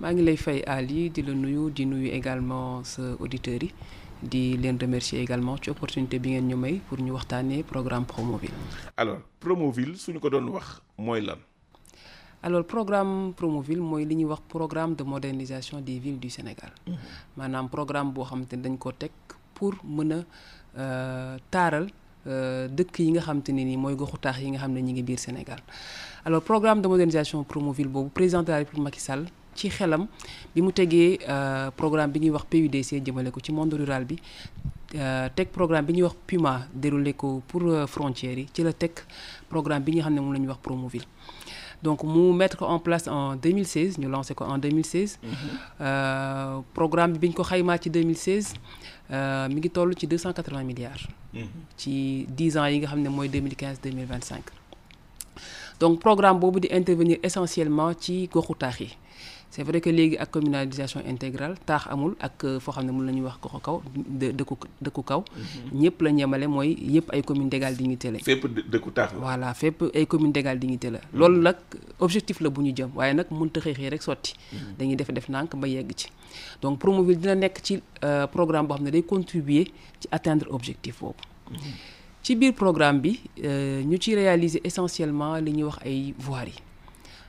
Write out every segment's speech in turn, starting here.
maa ngi lay fay Ali di la nuyu di nuyu également sa auditeurs yi di leen remercier également ci opportunité bi ngeen ñu may pour ñu waxtaanee programme Promoville. alors Promoville suñu ko doon wax mooy lan? alors programme Promoville mooy li ñuy wax programme de modernisation des villes du Sénégal maanaam programme boo xamante ne dañ ko teg pour mën a taaral dëkk yi nga ne nii mooy goxu taax yi nga xam ne ñi ngi biir Sénégal alors programme de modernisation Promoville boobu président de la République Macky Sall ci xelam bi mu tegee programme bi ñuy wax PUDC jëmale ko ci monde rural bi teg programme bi ñuy wax PUMA déroulé ko pour frontières yi ci la teg programme bi nga xam ne moom la ñuy wax Promoville donc mu mettre ko en place en 2016 ñu lancé ko en 2016. programme bi bi ñu ko xaymaa ci 2016 mi ngi toll ci 280 milliards. ci 10 ans yi nga xam ne mooy 2015 2025. donc programme boobu di intervenir essentiellement ci goxu taax yi c'est vrai que léegi ak communalisation intégrale taax amul ak foo xam ne mun la ñuy wax goxu kaw dëkku dëkku kaw. ñëpp la ñemale mooy yëpp ay communes d'égale dignité la. fépp dëkku taax la. voilà fépp ay communes d'égale dignité la. loolu nag objectif la bu ñu jëm waaye nag mënut a xëy xëy rek sotti. dañuy def def nànk ba yegg ci. donc Promoville dina nekk ci programme boo xam ne day contribuer ci atteindre objectif boobu. ci biir programme bi ñu ci réaliser essentiellement li ñuy wax ay voiries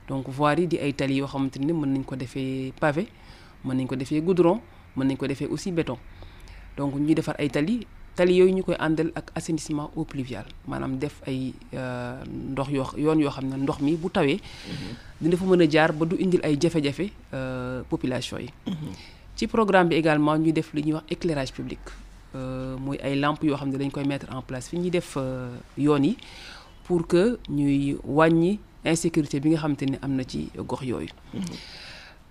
donc voiries di ay tali yoo xamante mën nañ ko defee pavé mën nañ ko defee goudron mën nañ ko defee aussi béton. Donc ñuy defar ay tali tali yooyu ñu koy àndal ak assainissement eau pluviale. Maanaam def ay ndox yoo yoon yoo xam ne ndox mi bu tawee dina fa mën a jaar ba du indil ay jafe-jafe population yi. Ci programme bi également ñuy def li ñuy wax éclairage public. Mooy ay lampes yoo xam ne dañ koy mettre en place fi ñuy def yoon yi pour que ñuy wàññi insécurité bi nga xamante ni am na ci gox yooyu.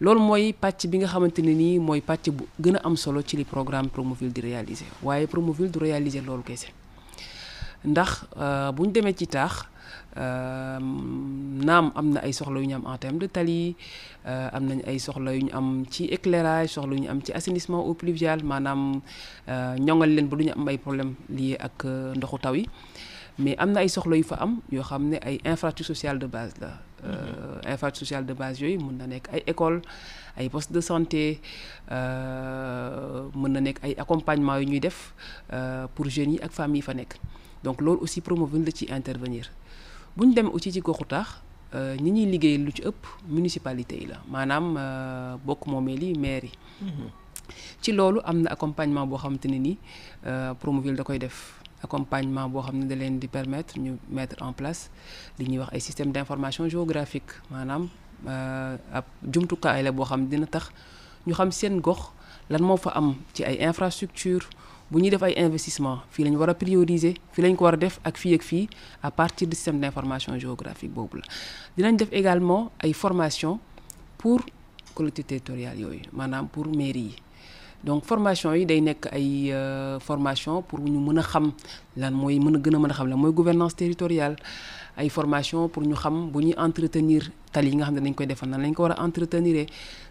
Loolu mooy pàcc bi nga xamante ne nii mooy pàcc bu gën a am solo ci li programme Promoville di réaliser. Waaye Promoville du réaliser loolu kese. Ndax bu ñu demee ci taax naam am na ay soxla yu ñu am en terme de tali am nañ ay soxla yu ñu am ci éclairage soxla yu ñu am ci assainissement eau pluviale maanaam ñoŋal leen ba du ñu am ay problème lié ak ndoxu taw yi. Mais am na ay soxla yu fa am yoo xam ne ay infrastructure sociale de base la. Infrastructure sociale de base yooyu mën na nekk ay école ay poste de santé mën na nekk ay accompagnement yu ñuy def pour jeunes yi ak famille yi fa nekk. Donc loolu aussi Promoville la ci intervenir. Bu ñu dem aussi ci goxu taax ñi ñuy liggéey lu ci ëpp municipalité yi la maanaam bokk moomeel yi maire yi. Ci loolu am na accompagnement boo xamante ne ni Promoville da koy def accompagnement boo xam ne da leen di permettre ñu mettre en place li ñuy wax ay système d'information géographique. Maanaam ab jumtukaay la boo xam dina tax ñu xam seen gox lan moo fa am ci ay infrastructure bu ñuy def ay investissement fii la ñu war a prioriser fii la ñu ko war a def ak fii ak fii à partir du système d'information géographique boobu la. Dinañ def également ay formation pour collectivités territoriales yooyu maanaam pour mairie yi donc formation yi day nekk ay formation pour ñu mën a xam lan mooy mën a gën a mën a xam lan mooy gouvernance territoriale. Ay formation pour ñu xam bu ñuy entretenir tali yi nga xam ne dañ koy defar nan lañ ko war a entretenir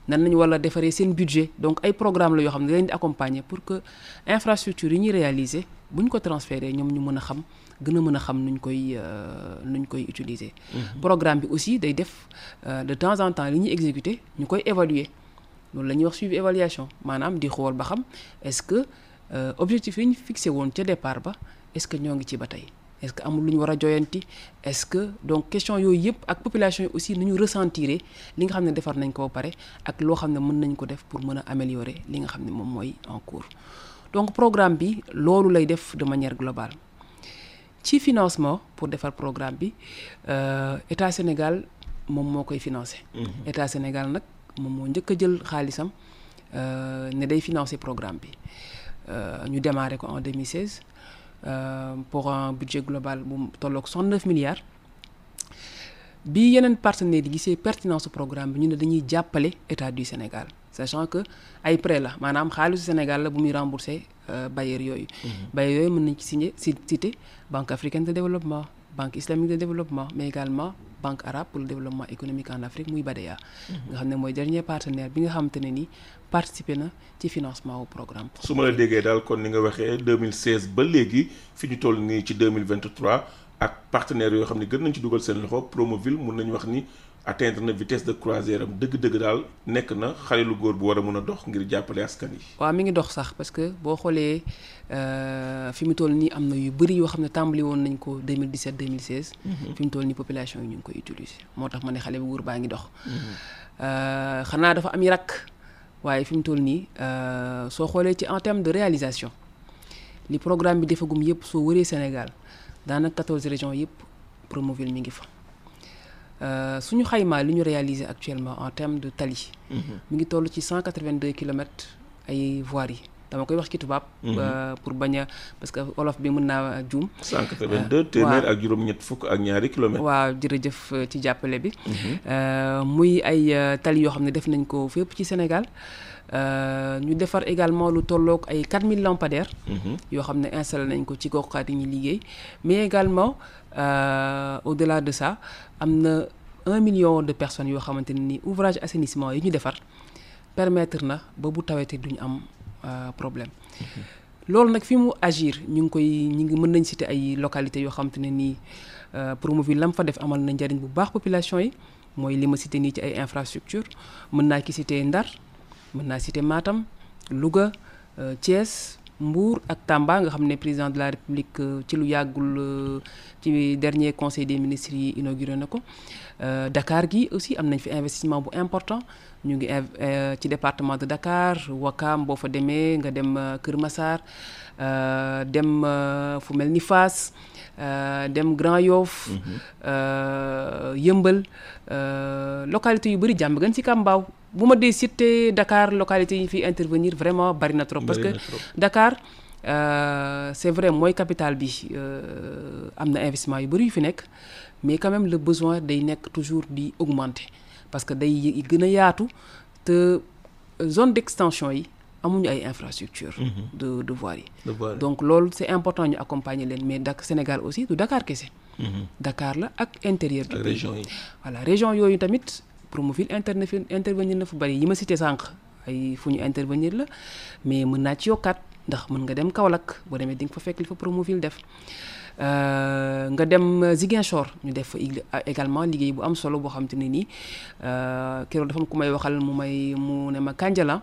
nan lañu war a defaree seen budget. Donc ay programme la yoo xam ne dañ di accompagner pour que infrastructure yi ñuy réaliser bu ñu ko transférer ñoom ñu mën a xam gën a mën a xam nuñ koy nuñ koy utiliser. programme bi aussi day def de temps en temps li ñuy exécuter ñu koy évaluer loolu la ñuy wax suivi évaluation. Maanaam di xool ba xam est-ce que objectif yi ñu fixé woon ca départ ba est-ce que ñoo ngi ci ba tey? Est-ce que amul lu ñu war a joyanti? Est-ce que donc question yooyu yëpp ak population yi aussi nu ñu ressentir li nga xam ne defar nañ ko ba pare ak loo xam ne mën nañ ko def pour mën a améliorer li nga xam ne moom mooy en cours. Donc programme bi loolu lay def de manière globale. Ci financement pour defar programme bi état Sénégal moom moo koy financer. état Sénégal nag moom moo njëkk a jël xaalisam ne day financer programme bi. Ñu démarré ko en 2016 pour un budget global bu tolloog 69 milliards. Bi yeneen partenaires yi gisee pertinence programme bi ñu ne dañuy jàppale état du Sénégal sachant que ay prêt la maanaam xaalisu Sénégal la bu muy rembourser bailleurs yooyu. Bailleurs yooyu mën nañ ci signé ci cité Banque africaine de développement Banque islamique de développement mais également Banque arabe pour le développement économique en Afrique muy BADEA nga xam ne mooy dernier partenaire bi nga xamante ne participer na ci financement au programme. Su ma la déggee daal kon ni nga waxee 2016 ba léegi fi ñu toll nii ci 2023 ak partenaires yoo xam ne gën nañ ci dugal seen loxo Promoville mun nañu wax ni atteindre na vitesse de croisière am dëgg-dëgg daal nekk na xale lu góor bu war a mun a dox ngir jàppale askan yi. waaw mi ngi dox sax parce que boo xoolee fi mu toll nii am na yu bëri yoo xam ne tàmbali woon nañ ko 2017 2016. fi mu toll nii population yi ñu ngi koy utiliser moo tax ma ne xale bu góor baa ngi dox. xanaa dafa am i rakk waaye fi mu toll nii soo xoolee ci en terme de réalisation li programme bi defagum yëpp soo wëree Sénégal daanaka 14 régions yëpp Promoville mi ngi fa. Suñu xaymaa li ñu réaliser actuellement en termes de tali. mi ngi toll ci 182 kilomètres ay voiries yi dama koy wax ci tubaab. pour bañ a parce que olof bi mën naa juum. 182 téeméer ak juróom-ñett fukk ak ñaari kilomètres. waaw jërëjëf ci jàppale bi. muy ay tali yoo xam ne def nañ ko fépp ci Sénégal. ñu defar également lu tolloog ay 4000 lampadaires. yoo xam ne installé nañ ko ci goxaat yi ñuy liggéey mais également au-delà de ça am na un million de personnes yoo xamante ne ni ouvrage assainissement yi ñu defar permettre na ba bu tawetee duñu am problème. loolu nag fi mu agir ñu ngi koy ñu ngi mën nañ citer ay localités yoo xamante ne nii Promoville lam fa def amal na njariñ bu baax population yi mooy li ma citer nii ci ay infrastructures mën naa ki citer Ndar. mën naa citer Matam Louga Thiès Mbour ak Tamba nga xam ne président de la République ci lu yàggul ci dernier conseil des ministres yi inauguré na ko. Dakar gi aussi am nañ fi investissement bu important. Ñu ngi ci département de Dakar Wakam boo fa demee nga dem Kër Massar dem fu mel ni Fass dem Grand Yoff Yëmbal localité yu bëri jàmm gën ci Kambaaw bu ma dee cité Dakar localité yi fi intervenir vraiment bari na trop. Parce que Dakar c'est vrai mooy capitale bi am na investissement yu bëri yu fi nekk mais quand même le besoin day nekk toujours di augmenter. Parce que day gën a yaatu te zone d'extension yi amuñu ay infrastructures de de voirie yi. Donc loolu c'est important ñu accompagner leen mais dak Sénégal aussi du Dakar kese. Dakar la ak intérieur du pays. région yi. Voilà région yooyu tamit Promoville interne intervenir na fu bari yi ma cité intervenir la mais mën naa ci yokkaat ndax mën nga dem Kaolack boo demee di nga fa fekk li fa Promoville def nga dem Ziguinchor ñu def fa également liggéey bu am solo boo xam te ne nii keroog dafa am ku may waxal mu may mu ne ma Kandiala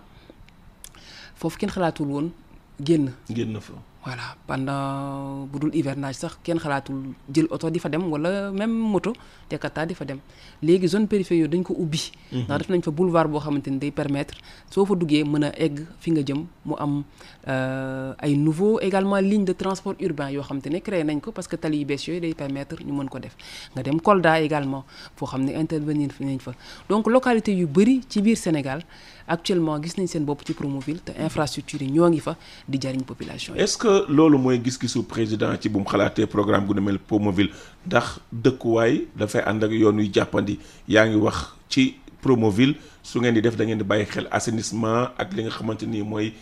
foofu kenn xalaatul woon génn. génn fa. Voilà pendant bu dul hivernage sax kenn xalaatul jël oto di fa dem wala même moto Jakarta di fa dem léegi zone périphérique yooyu dañ ko ubbi. ndax def nañ fa boulevard boo xamante ni day permettre soo fa duggee mën a egg fi nga jëm mu am ay nouveau également ligne de transport urbain yoo xamante ne créé nañ ko parce que tali yu bees yooyu day permettre ñu mën ko def nga dem Kolda également foo xam ne intervenir fi nañ fa donc localité yu bëri ci biir Sénégal actuellement gis nañ seen bopp ci Promoville te infrastructure yi ñoo ngi fa di jariñ population yi. Que loolu mooy gis-gisu président ci bu mu xalaatee programme gu ne mel Promoville ndax dëkkuwaay dafay ànd ak yoon yu jàppandi. Yaa ngi wax ci Promoville su ngeen di def da ngeen di bàyyi xel assainissement ak li nga xamante ni mooy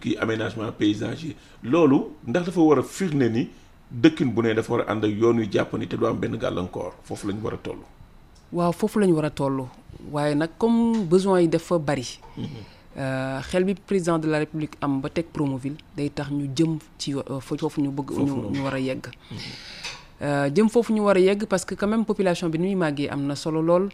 kii aménagement paysager loolu ndax dafa war a firnde ni dëkkin bu ne dafa war a ànd ak yoon yu jàppandi te du am benn gàllankoor. Foofu la ñu war a toll. waaw foofu la ñu war a toll. Waaye nag comme besoin yi dafa bari. Xel bi président de la république am ba teg Promoville day tax ñu jëm ci foofu ñu bëgg ñu ñu war a yegg. Jëm foofu ñu war a yegg parce que quand même population bi ni muy màggee am na solo lool.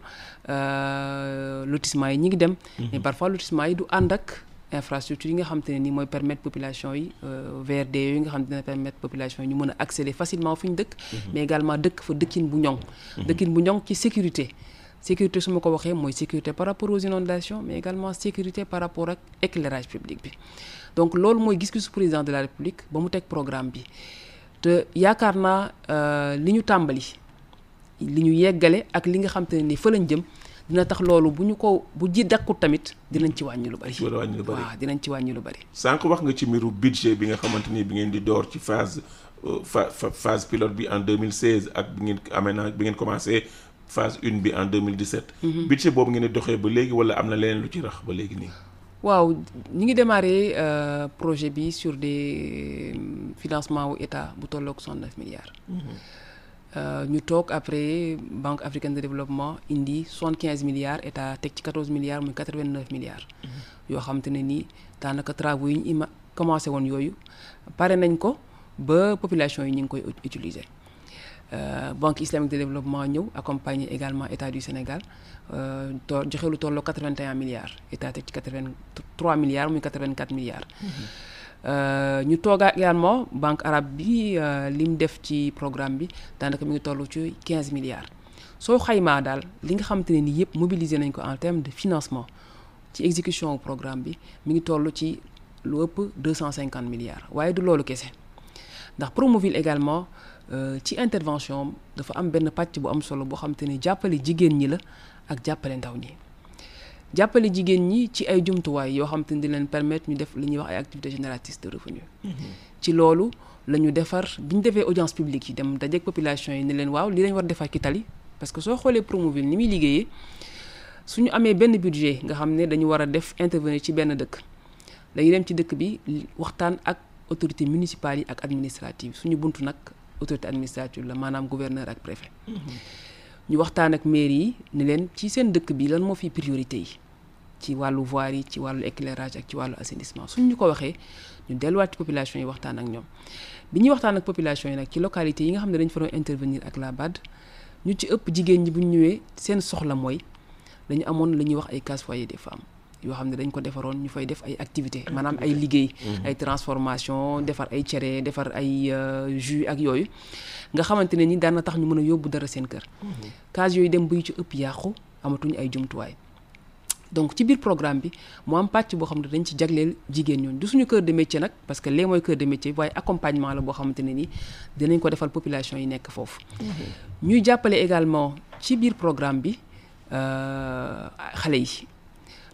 Lotissement yi ñi ngi dem. Mais parfois lotissement yi du ànd ak infrastructure yi nga xam te ne nii mooy permettre population yi VRD yooyu nga xam ne dina permettre population yi ñu mën a accéder facilement fu ñu dëkk. Mais également dëkk fa dëkkin bu ñoŋ. Dëkkin bu ñoŋ ci sécurité sécurité su ma ko waxee mooy sécurité par rapport aux inondations mais également sécurité par rapport ak éclairage public bi. Donc loolu mooy gis-gisu président de la république ba mu teg programme bi. Te yaakaar naa li ñu tàmbali li ñu yeggale ak li nga xam te ne ni fa lañ jëm dina tax loolu bu ñu ko bu ji dakkut tamit dinañ ci wàññi lu bari. Wàññi lu bari. Waaw dinañ ci wàññi lu bari. Sànq wax nga ci mbiru budget bi nga xamante ni bi ngeen di door ci phase phase pilote bi en 2016 ak bi ngeen aménage bi ngeen commencé phase une bi en 2017. budget boobu ngeen di doxee ba léegi wala am na leneen lu ci rax ba léegi nii? waaw ñi ngi démarré euh, projet bi sur des euh, financements wu état bu tolloog 69 milliards. Euh, ñu toog après banque africaine de développement indi 75 milliards état teg ci 14 milliards muy 89 milliards. yoo xam te ne nii daanaka travaux yi ñu ima commencé woon yooyu pare nañ ko ba population yi ñu ngi koy ut- utiliser. Euh, banque islamique de développement ñëw accompagner également état du Sénégal. Euh, to joxe lu tolloo 81 milliards. État teg ci 83 milliards muy 84 milliards. Euh, ñu toogaa également banque arabe bi li mu def ci programme bi daanaka mi ngi toll ci 15 milliards. soo xaymaa daal li nga xamante ne nii yëpp mobiliser nañ ko en termes de financement ci exécution programme bi mi ngi toll ci lu ëpp 250 milliards. Waaye du loolu kese. Ndax Promoville également ci intervention am dafa am benn pàcc bu am solo boo xamante ne jàppale jigéen ñi la ak jàppale ndaw ñi. jàppale jigéen ñi ci ay jumtuwaay yoo xam te ne di leen permettre ñu def li ñuy wax ay activités génératrices de revenus. Ci loolu la ñu defar bi ñu defee audience publique yi dem population yi ne leen waaw li lañ war defar ki tali parce que soo xoolee Promoville ni muy liggéeyee suñu amee benn budget nga xam ne dañu war a def intervenir ci benn dëkk dañuy dem ci dëkk bi waxtaan ak autorité municipale yi ak administrative suñu buntu nag autorité administrative la maanaam gouverneur ak préfet. Ñu waxtaan ak mairie yi ni leen ci seen dëkk bi lan moo fi priorité yi. Ci wàllu voirie yi ci wàllu éclairage ak ci wàllu assainissement. Suñ ñu ko waxee ñu delluwaat ci population yi waxtaan ak ñoom. Bi ñuy waxtaan ak population yi nag ci localité yi nga xam ne dañu fa doon intervenir ak la BAD ñu ci ëpp jigéen ñi bu ñu ñëwee seen soxla mooy dañu amoon la ñuy wax ay case foyer des femmes yoo xam ne dañ ko defaroon ñu fay def ay activités maanaam ay liggéey ay transformation defar ay cere defar ay jus ak yooyu nga xamante ne ni daan na tax ñu mën a yóbbu dara seen kër. Case yooyu dem ci ëpp yàqu amatuñu ay jumtuwaay. Donc ci biir programme bi mu am pàcc boo xam ne dañ ci jagleel jigéen ñooñu. Du suñu cœur de métier nag parce que lee mooy cœur de métier waaye accompagnement la boo xamante ne ni dinañ ko defal population yi nekk foofu. Ñuy jàppale également ci biir programme bi xale yi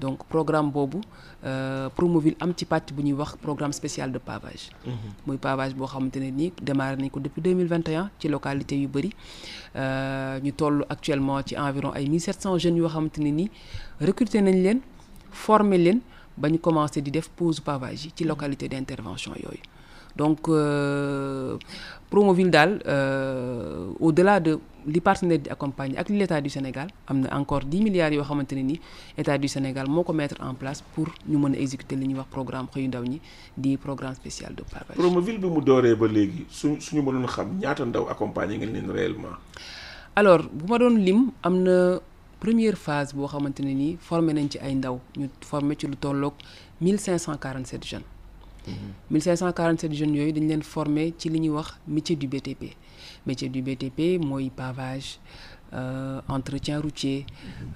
donc programme boobu euh, Promoville am ci pàcc bu ñuy wax programme spécial de pavage. Muy pavage boo xamante ne nii démarré nañ ko depuis 2021 ci localité yu bëri. Ñu toll actuellement ci environ ay 1700 jeunes yoo xamante ne nii recruter nañ leen former leen ba ñu commencé di def pose pavage yi ci localité d'intervention yooyu. Donc euh, Promoville daal euh, au-delà de li partenaire di accompagner ak l'état du Sénégal am na encore 10 milliards yoo xamante ne ni état du Sénégal moo ko mettre en place pour ñu mën a exécuter li ñuy wax programme xëyu ndaw ñi di programme spécial de pavage. Promoville bi mu dooree ba léegi suñ suñu mënoon xam ñaata ndaw accompagner ngeen leen réellement? alors bu ma doon lim am na première phase boo xamante ne nii formé nañ ci ay ndaw ñu formé ci lu tolloog 1547 jeunes. 1547 jeunes yooyu dañ leen formé ci li ñuy wax métier du BTP métier du BTP mooy pavage euh, entretien routier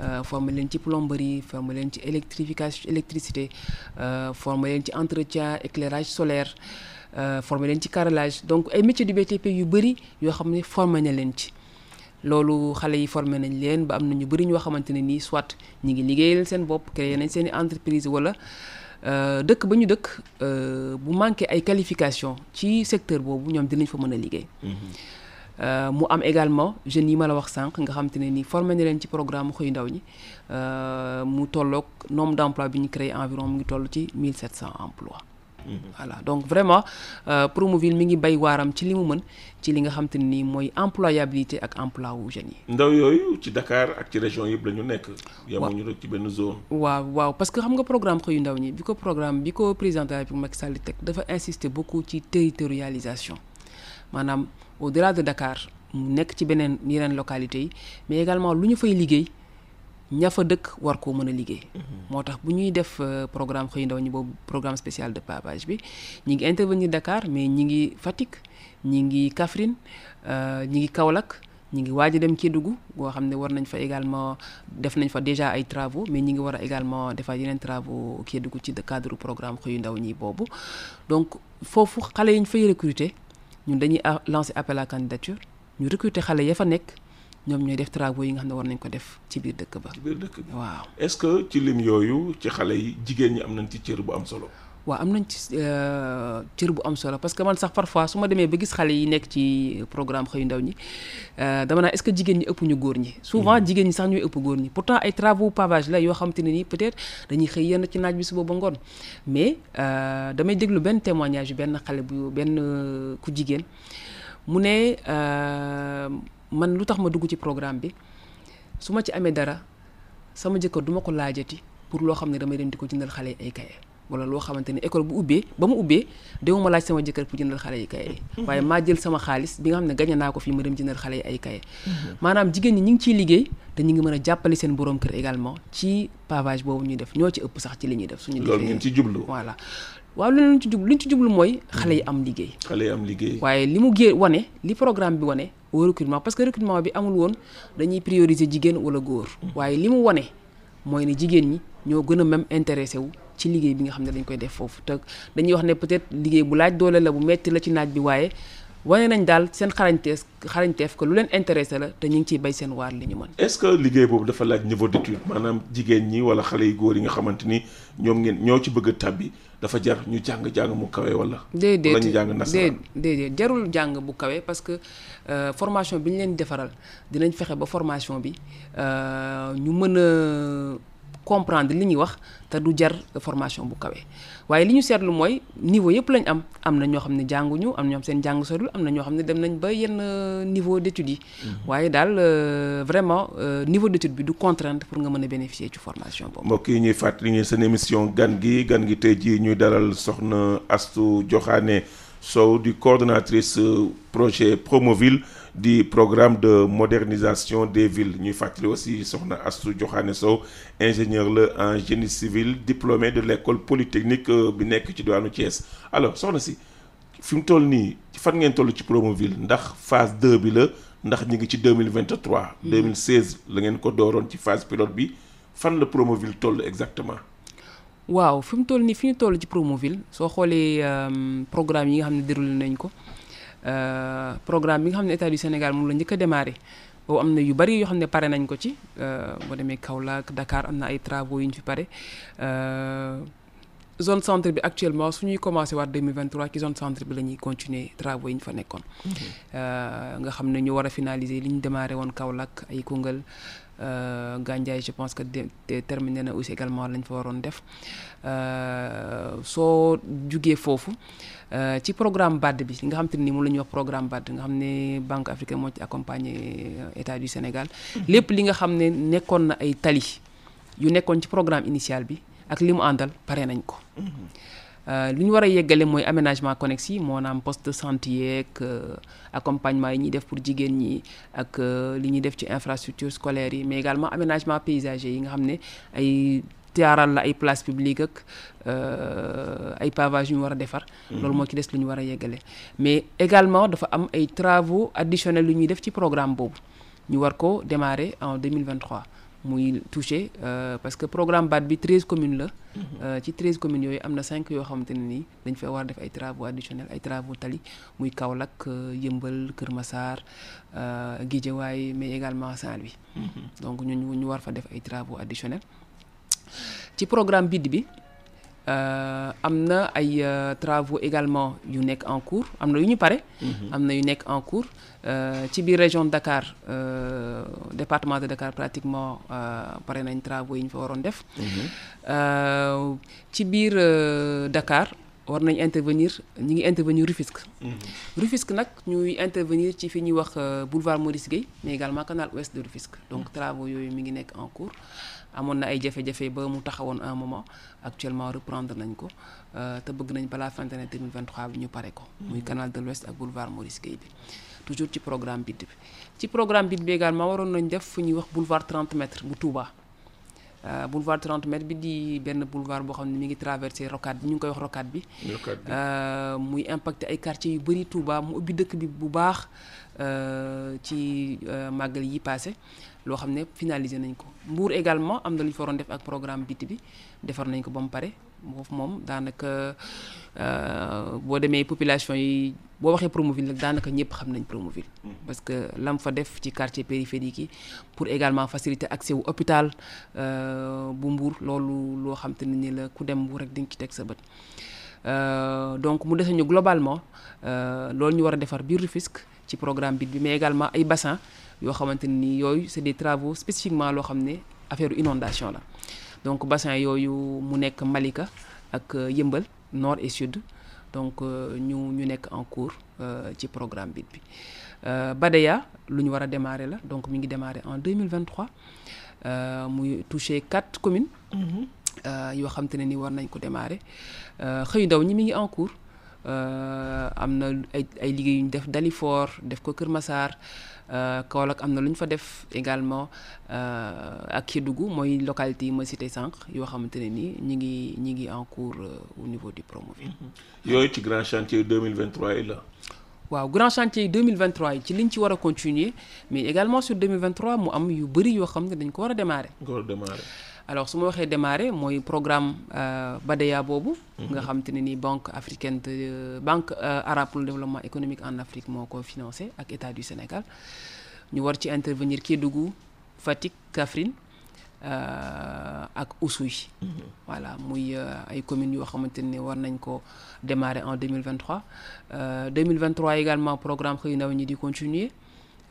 euh, formé leen ci plomberie formé leen ci électrification électricité euh, formé leen ci entretien éclairage solaire formé leen ci carrelage. Donc ay métier du BTP yu bëri yoo xam ne formé na leen ci. Loolu xale yi formé nañ leen ba am na ñu bëri ñoo xamante ne nii soit ñi ngi liggéeyal seen bopp créé nañ seen i entreprise wala dëkk ba ñu dëkk bu manqué ay qualification ci secteur boobu ñoom dinañ fa mën a liggéey. Mu am également jeunes yi ma la wax sànq nga xam te ne ni formé na leen ci programme xëy ndaw ñi. Mu tolloog nombre d'emplois bi ñu créé environ mu ngi toll ci 1700 emplois voilà. Donc vraiment Promoville mi ngi bay waaram ci li mu mën ci li nga xam te ne nii mooy employabilité ak emploi wu jeunes yi. Ndaw yooyu ci Dakar ak ci région yëpp la ñu nekk. Yamuñu rek ci benn zone. Waaw waaw. Parce que xam nga programme xëyu ndaw ñi bi ko programme bi ko président de la République Macky Sall teg dafa insister beaucoup ci territorialisation. Maanaam au-delà de Dakar mu nekk ci beneen yeneen localités yi mais également lu ñu fay liggéey ña fa dëkk war koo mën a liggéey. Moo tax bu ñuy def programme xëy ndaw ñi boobu programme spécial de pavage bi ñi ngi intervenir Dakar mais ñi ngi Fatick ñi ngi Kaffrine ñi ngi Kaolack ñi ngi waaj a dem Kédougou boo xam ne war nañ fa également def nañ fa déjà ay travaux mais ñi ngi war a également defaat yeneen travaux Kédougou ci cadre programme xëyu ndaw ñi boobu. Donc foofu xale yi ñu fay recruter ñun dañuy lancer appel à candidature ñu recruter xale ya fa nekk ñoom ñooy def travaux yi nga xam ne war nañ ko def ci biir dëkk ba. ci biir dëkk bi waaw. est-ce que ci lim yooyu ci xale yi jigéen ñi am nañ ci cër bu am solo. waaw am nañ ci cër bu am solo parce que man sax parfois su ma demee ba gis xale yi nekk ci programme xëyu ndaw ñi dama naa est-ce que jigéen ñi ëpp ñu góor ñi. souvent jigéen ñi sax ñooy ëpp góor ñi pourtant ay travaux pavage la yoo xamante ne nii peut-être dañuy xëy yenn ci naaj bi suba ba ngoon mais damay déglu benn témoignage yu benn xale bu benn ku jigéen mu ne man lu tax ma dugg ci programme bi su ma ci amee dara sama jëkkër duma ko laajati pour loo xam ne damay dem di ko jëndal xale yi ay kaye. Wala loo xamante ne école bu ubbee ba mu ubbee dewuma laaj sama jëkkër pour jëndal xale yi kaye. Waaye maa jël sama xaalis bi nga xam ne gañe naa ko fii ma dem jëndal xale yi ay kaye. Maanaam jigéen ñi ngi ciy liggéey te ñu ngi mën a jàppale seen borom kër également ci pavage boobu ñuy def. Ñoo ci ëpp sax ci li ñuy def suñu loolu ngeen ci jublu. Voilà. Waaw lu ñu ci jublu li ñu ci jublu mooy xale yi am liggéey. Xale yi am liggéey. Waaye li mu gée wane li programme bi wane au recrutement parce que recrutement bi amul woon dañuy prioriser jigéen wala góor. Waaye li mu wane mooy ne jigéen ñi ñoo gën a même intéressé wu ci liggéey bi nga xam ne dañ koy def foofu. Te dañuy wax ne peut-être liggéey bu laaj doole la bu metti la ci naaj bi waaye wane nañ daal seen xarañteef xarañteef ko lu leen intéressé la te ñu ngi ciy bay seen waar li ñu mën. Est-ce que liggéey boobu dafa laaj niveau d'étude? Maanaam jigéen ñi wala xale yu góor yi nga xamante ni ñoom ngeen ñoo ci bëgg a tàbbi dafa jar ñu jàng-jàng mu kawe wala. Déedéet la ñu jàng nasaraan. déedéet jarul jàng bu kawe parce que formation bi ñu leen defaral dinañ fexe ba formation bi ñu mën a comprendre li ñuy wax te du jar formation bu kawe. Waaye li ñu seetlu mooy niveau yëpp lañ am. Am na ñoo xam ne jànguñu am na ñoo xam seen jàng soriwul am na ñoo xam ne dem nañ ba yenn niveau d'études yi. Waaye daal vraiment niveau d'étude bi du contrainte pour nga mën a bénéficier ci formation boobu. Mbokk yi ñuy fàttali ngeen seen émission gan gi gan gi tey jii ñuy dalal soxna Astou Diokhané Sow di coordonnatrice projet Promoville di programme de modernisation des villes. Ñuy fàttali aussi soxna Astou Diokhané Sow ingénieur en génie civil diplômé de l'école polytechnique bi nekk ci diwaanu Thiès. Alors si fi mu toll nii phase 2 bi la ndax ñu ngi ci 2023 2016 la ngeen ko phase pilote la Promoville toll exactement? Waaw fi mu toll nii fi ñu toll ci Promoville xoolee programme yi nga programme bi nga xam ne état du Sénégal moom la njëkk a démarré. Boobu am na yu bari yoo xam ne pare nañ ko ci boo demee Kaolack Dakar am na ay travaux yu ñu fi pare. Zone centre bi actuellement su ñuy commencé waat 2023 ci zone centre bi la ñuy continuer travaux yi ñu fa nekkoon. nga xam ne ñu war a finaliser li ñu démarré woon Kaolack ay Koungheul Gandiaye je pense que terminé na aussi également lañ fa waroon def. Soo jugee foofu. ci programme BAD bi nga xam te ni moom la ñuy wax programme BAD nga xam ne Banque africaine moo ci accompagner état du Sénégal. Lépp li nga xam ne nekkoon na ay tali yu nekkoon ci programme initial bi ak li mu àndal pare nañ ko li ñu war a yeggale mooy aménagement connexe yi moo naam poste de santé yeeg accompagnement yi ñuy def pour jigéen ñi ak li ñuy def ci infrastructure scolaire yi mais également aménagement paysager yi nga xam ne ay tiyaaral la ay place publique ak ay pavage yu ñu war a defar. Loolu moo ci des lu ñu war a yeggale. Mais également dafa am ay travaux additionnels yu ñuy def ci programme boobu. Ñu war ko démarrer en 2023 muy touché parce que programme BAD bi 13 communes la. Ci 13 communes yooyu am na 5 yoo xamante ne nii dañ fa war def ay travaux additionnels ay travaux tali muy Kaolack Yëmbal Kër Massar Guédiawaye mais également Saint-Louis. Donc ñun ñu war fa def ay travaux additionnels. Ci programme BID bi am na ay travaux également yu nekk en cours am na yu ñu pare. am na yu nekk en cours ci biir région de Dakar département de Dakar pratiquement pare nañ travaux yi ñu fa waroon def. ci biir Dakar war nañ intervenir ñi ngi intervenir Rufisque. Rufisque nag ñuy intervenir ci fi ñuy wax boulevard Maurice Guèye mais également canal ouest de Rufisque donc travaux yooyu mi ngi nekk en cours. Amoon na ay jafe-jafe ba mu taxawoon un moment actuellement reprendre nañ ko te bëgg nañ balaa fin d'année 2023 bi ñu pare ko. muy canal de l'ouest ak boulevard Maurice Guèye bi toujours ci programme BID bi. ci programme BID bi également waroon nañ def fu ñuy wax boulevard 30 mètres bu Touba Euh, boulevard 30 mètres bi di benn boulevard boo xam ne mi ngi traversé rocade bi ñu ngi koy wax rocade bi. Euh, muy impacté ay quartiers yu bëri Touba mu ubbi dëkk bi bu baax euh, ci euh, màggal yi passé loo xam ne finalisé nañ ko. Mbour également am na lu ñu fa waroon def ak programme biti bi defar nañ ko ba mu pare foofu moom daanaka euh, boo demee population yi boo waxee Promoville nag daanaka ñëpp xam nañ Promoville. Parce que lam fa def ci quartier périphérique yi pour également faciliter accès wu hôpital euh, bu Mbour loolu loo xam te ne ni la ku dem Mbour rek di nga ci teg sa bët. Euh, donc mu dese ñu globalement loolu ñu war a defar biir Rufisque ci programme bi mais également ay bassin yoo xamante ni yooyu c'est des travaux spécifiquement loo xam ne affaire inondation la donc bassin yooyu mu nekk Malika ak euh, Yëmbal nord et sud. Donc euh, ñu ñu nekk en cours euh, ci programme bit bi Badeya lu ñu war a démarrer la. Donc mi ngi démarrer en 2023 euh, muy toucher quatre communes euh, yoo xam te ne ni war nañ ko démarrer. Xëyu ndaw ñi mi ngi en cours. Am na ay ay liggéey yu ñu def Dalifort def ko Kër Massar Kaolack am na lu ñu fa def également euh, ak Kédougou mooy localité yi ma cité sànq yoo xamante ne ni ñi ngi ñi ngi en cours euh, au niveau du Promoville. yooyu ci grand chantier 2023 yi la. waaw grand chantier yi 2023 yi ci liñ ci war a continuer mais également sur 2023 mu am yu bëri yoo xam ne dañ ko war a démarrer. nga war a démarrer. Alors su ma waxee démarrer mooy programme euh, Badeya boobu. nga xam te ne banque africaine de banque euh, arabe pour le développement économique en Afrique moo ko financé ak état du Sénégal. Ñu war ci intervenir Kédougou Fatick Kaffrine euh, ak Oussouye. voilà muy euh, ay communes yoo xamante ne war nañ ko démarrer en 2023 euh, 2023 également programme xëy ndaw ñi di continuer.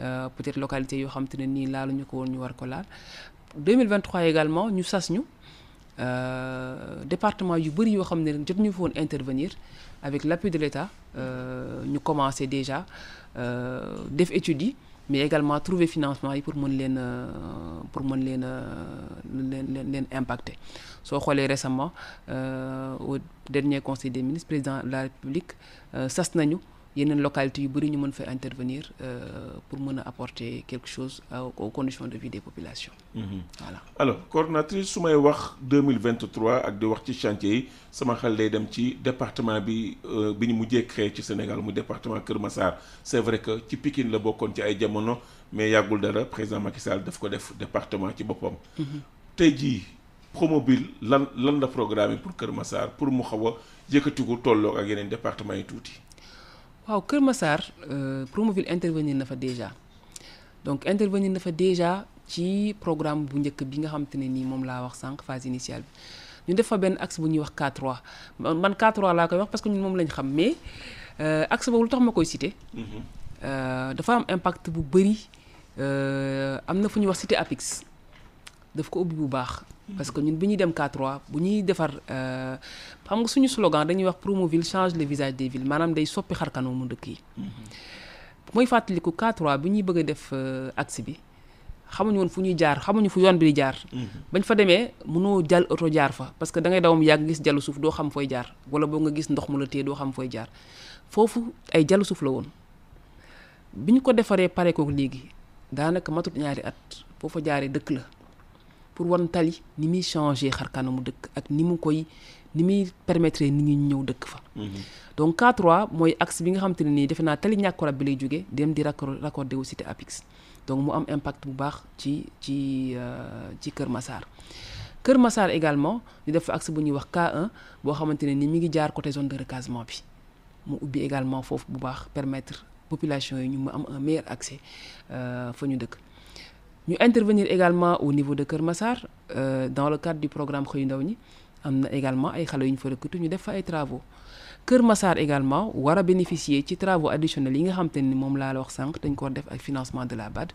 Euh, peut-être localité yoo xamante ne nii laaluñu ko woon ñu war ko laal 2023 également ñu sas ñu euh, département yu bëri yoo xam intervenir avec l'appui de l'État euh, ñu commencé déjà euh, def études mais également trouver financement pour mën leen pour mën leen leen impacter. Récemment au dernier conseil des ministres président de la République sas nañu yeneen localités yu bëri ñu mën fa intervenir euh, pour mën a apporter quelque chose aux conditions de vie des populations. Voilà. Alors coordonnatrice su may wax 2023 ak di wax ci chantier yi sama xel day dem ci département bi euh, bi ñu mujjee créé ci Sénégal mu département Kër Massar. C'est vrai que ci Pikine la bokkoon ci ay jamono mais yàggul dara président Macky Sall daf ko def département ci boppam. tey jii Promoville lan lan la programme pour Kër Massar pour mu xaw a yëkkatiku tolloo ak yeneen département yi tuuti? Waaw Kër Massar euh, Promoville intervenir na fa déjà. Donc intervenir na fa déjà ci programme bu njëkk bi nga xamante ne nii moom laa wax sànq phase initiale bi. Ñu def fa benn axe bu ñuy wax K3 man man K3 laa koy wax parce que ñun moom lañ xam mais euh, axe boobu lu tax ma koy citer euh, dafa am impact bu bëri am na fu ñuy wax cité Apix. Daf ko ubbi bu baax parce que ñun bi ñuy dem K3 bu ñuy defar euh, xam nga suñu slogan dañuy wax Promoville change le visage des villes maanaam day soppi xarkanoo mu dëkk yi. Mooy fàttaliku K3 bi ñuy bëgg a def euh, axe bi xamuñu woon fu ñuy jaar xamuñu fu yoon bi di jaar. Bañ fa demee mënoo jàll oto jaar fa parce que da ngay dawam yàgg gis jallu suuf doo xam fooy jaar wala boo nga gis ndox mu la téye doo xam fooy jaar. Foofu ay jallu suuf la woon. Bi ñu ko defaree pare ko léegi daanaka matut ñaari at boo fa jaaree dëkk la pour wan tali ni muy changer xar kanamu dëkk ak ni mu koy ni muy permettre nit ñi ñu ñëw dëkk fa. Donc K3 mooy axe bi nga xamante ne nii defe naa tali ñàkkorab bi lay jógee dem di raccor raccordé wu cité Apix. Donc mu am impact bu baax ci ci euh, ci Kër Massar. Kër Massar également ñu def fa axe bu ñuy wax K1 boo xamante ne ni mi ngi jaar côté zone de recasement bi. Mu ubbi également foofu bu baax permettre population yi ñu mu am un meilleur accès euh, fa ñu dëkk ñu intervenir également au niveau de Kër Massar euh, dans le cadre du programme xëyu ndaw ñi. Am na également ay xale yu ñu fa recruter ñu def fa ay travaux. Kër Massar également war a bénéficier ci travaux additionnels yi nga xam te ni moom laa la wax sànq dañ ko war def ak financement de la BAD.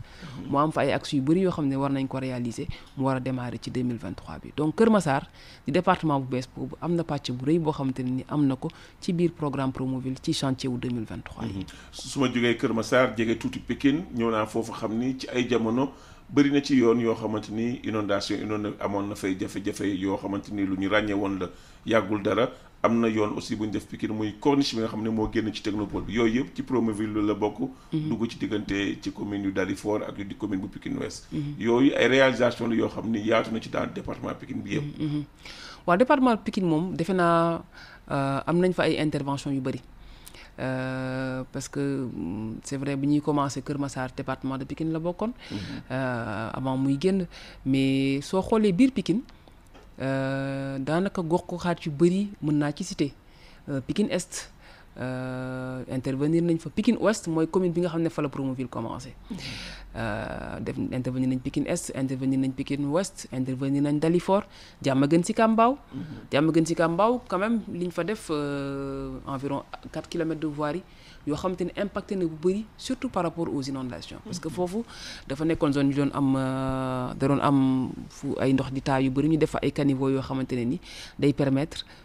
Mu am fa ay axes yu bëri yoo xam ne war nañ ko réaliser mu war a démarrer ci 2023 bi. Donc Kër Massar di département bu bees boobu am na pàcc bu rëy boo xamante ne ni am na ko ci biir programme Promoville ci chantier wu 2023 yi. Su ma jógee Kër Massar jege tuuti Pikine ñëw naa foofu xam ni ci ay jamono bëri na ci yoon yoo xamante ni inondation inonde amoon na fay jafe-jafe yoo xamante ni lu ñu ràññee woon la. Yàggul dara am na yoon aussi bu ñu def Pikine muy corniche bi nga xam ne moo génn ci technopole bi. Yooyu yëpp ci Promoville la bokk. Dugg ci diggante ci commune yu Dalifort ak yu di commune bu Pikine Ouest. Yooyu ay réalisation la yoo xam ni yaatu na ci dans département Pikine bi yëpp. Waaw département Pikine moom defe naa euh, am nañ fa ay intervention yu bëri parce que mm, c'est vrai bi ñuy commencé Kër Massar département de Pikine la bokkoon. Euh, avant muy génn. Mais soo xoolee biir Pikine euh, daanaka gox ko xaat yu bëri mën naa ci euh, Pikine Est euh, intervenir nañ fa. Pikine Ouest mooy commune bi nga xam ne fa la Promoville commencé. euh, def intervenir nañ Pikine Est intervenir nañ Pikine Ouest intervenir nañ Dalifort. Sicap Mbao Diamaguène Sicap Mbao quand même li ñu fa def euh, environ 4 kilomètres de voirie yoo xamante impacté na bu bëri surtout par rapport aux inondations. Parce que foofu dafa nekkoon zone yu doon am euh, da doon am fu ay ndox di taa yu bëri ñu def fa ay caniveaux yoo xamante ne ni day permettre euh,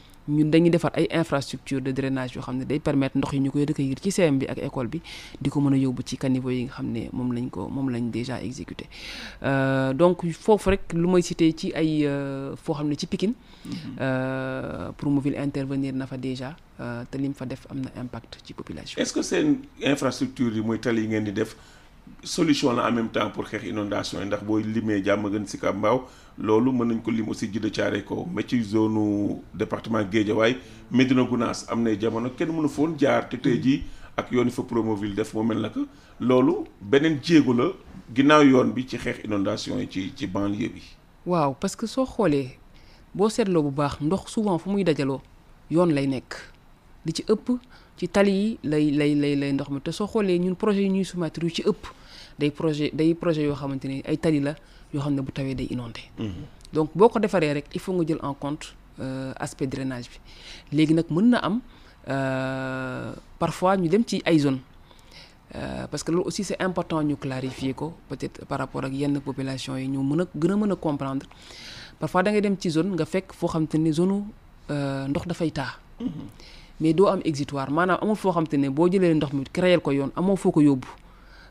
ñun dañuy defar ay infrastructure de drainage yoo xam ne day permettre ndox yi ñu koy recueillir ci bi ak école bi di ko mën a yóbbu ci caniveau yi nga xam ne moom lañ ko moom lañ déjà exécuté. Euh, donc foofu rek lu may cité ci ay euh, foo xam ne ci Pikine euh, Promoville intervenir na fa déjà te lim fa def am na impact ci population. Est-ce que seen infrastructure yi muy tali yi ngeen di def solution la en même temps pour xeex inondation yi ndax booy limee Diamaguène Sicap Mbao loolu mën nañ ko lim aussi mais ci département jamono kenn mënu jaar ak def mel na que loolu beneen la ginnaaw yoon bi ci inondation ci ci banlieue parce que soo xoolee boo seetloo bu baax ndox souvent fu muy ci tali yi lay lay lay lay ndox mi te soo xoolee ñun projet yi ñuy soumettre yu ci ëpp day projet day projet yoo xamante ni ay tali la yoo xam ne bu tawee day inondé. Donc boo ko defaree rek il faut nga jël en compte euh, aspect drainage bi. Léegi nag mën na am euh, parfois ñu dem ci ay zone Euh, parce que loolu aussi c'est important ñu clarifier ko peut-être par rapport ak yenn population yi ñu mën a gën a mën a comprendre. Parfois da ngay dem ci zone nga fekk foo xam te ne zone ndox dafay taa mais doo am exitoire maanaam amul foo xam te ne boo jëlee ndox mi créer ko yoon amoo foo ko yóbbu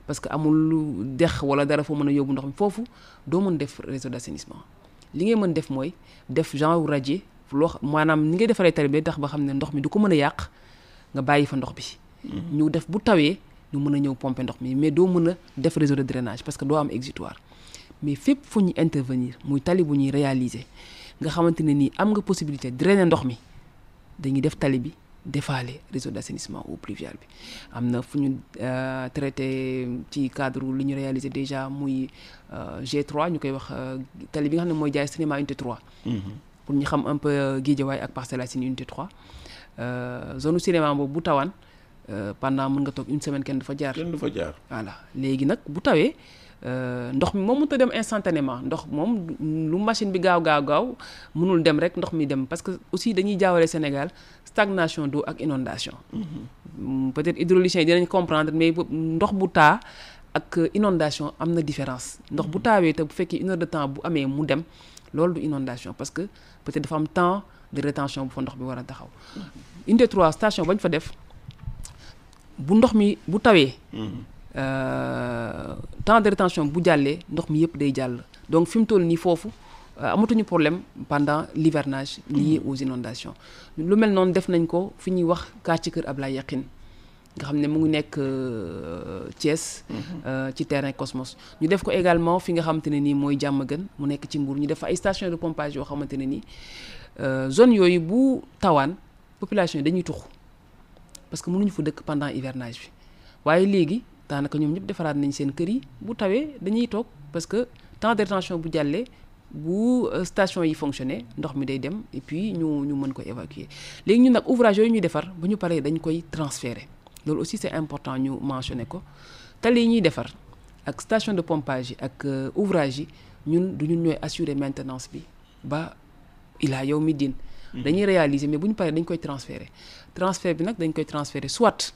parce que amul dex wala dara foo mën a yóbbu ndox mi foofu doo mën def réseau d'assainissement. Li ngay mën def mooy def genre radier loo maanaam ni ngay defaree tali bi tax ba xam ne ndox mi du ko mën a yàq nga bàyyi fa ndox bi. Ñu def bu tawee ñu mën a ñëw pomper ndox mi mais doo mën a def réseau de drainage parce que doo am exitoire mais fépp fu ñuy intervenir muy tali bu ñuy réaliser nga xamante ne nii am nga possibilité drainer ndox mi dañuy def tali bi defaale réseau d'assainissement eau pluviale bi. Am na fu ñu euh, traité ci cadre li ñu réaliser déjà muy euh, G3 ñu koy wax euh, tali bi nga xam ne mooy jaay cinéma unité 3 pour ñu xam un peu Guédiawaye ak Parcelles Assainies unité 3 euh, zone cinéma boobu bu tawaan euh, pendant mën nga toog une semaine kenn du fa jaar. Kenn du fa jaar. Voilà. Léegi nag bu tawee ndox mi moom mënut a dem instantanément. Ndox moom lu machine bi gaaw gaaw gaaw mënul dem rek ndox mi dem parce que aussi dañuy jaawale Sénégal stagnation d'eau ak inondation. Mm, peut-être hydrauliciens yi dinañ comprendre mais ndox bu taa ak euh, inondation am na différence. Ndox bu taawee te bu fekkee une heure de temps bu amee mu dem loolu du inondation parce que peut-être dafa am temps de rétention bu fa ndox bi war a taxaw. Unité 3 station bañ fa def bu ndox mi bu tawee euh, temps de rétention bu jàllee ndox mi yëpp day jàll. Donc fi mu toll nii foofu euh, amatuñu problème pendant l'hivernage lié aux inondations. Lu mel noonu def nañ ko fi ñuy wax quartier Kër Ablaye Yakhine nga xam ne mu ngi nekk euh, Thiès euh, ci terrain Cosmos. Ñu def ko également fi nga xamante ne nii mooy Diamaguène mu nekk ci Mbour. Ñu def fa ay station de pompage yoo xamante ne nii euh, zone yooyu bu tawaan population yi dañuy tux parce que mënuñu fa dëkk pendant hivernage bi. Waaye léegi daanaka ñoom ñëpp defaraat nañ seen kër yi. Bu tawee dañuy toog parce que temps de rétention bu jàllee bu euh, station yi fonctionné ndox mi day dem et puis ñu ñu mën ko évacuer. Léegi ñun nag ouvrage yooyu ñuy defar bu ñu paree dañ koy transférer. Loolu aussi c'est important ñu mentionner ko. Tali yi ñuy defar ak station de pompage yi ak euh, ouvrage yi ñun du ñun ñooy assurer maintenance bi ba ilaa yow mi diin dañuy réaliser mais bu ñu paree dañ koy transférer. Transfert bi nag dañ koy transférer soit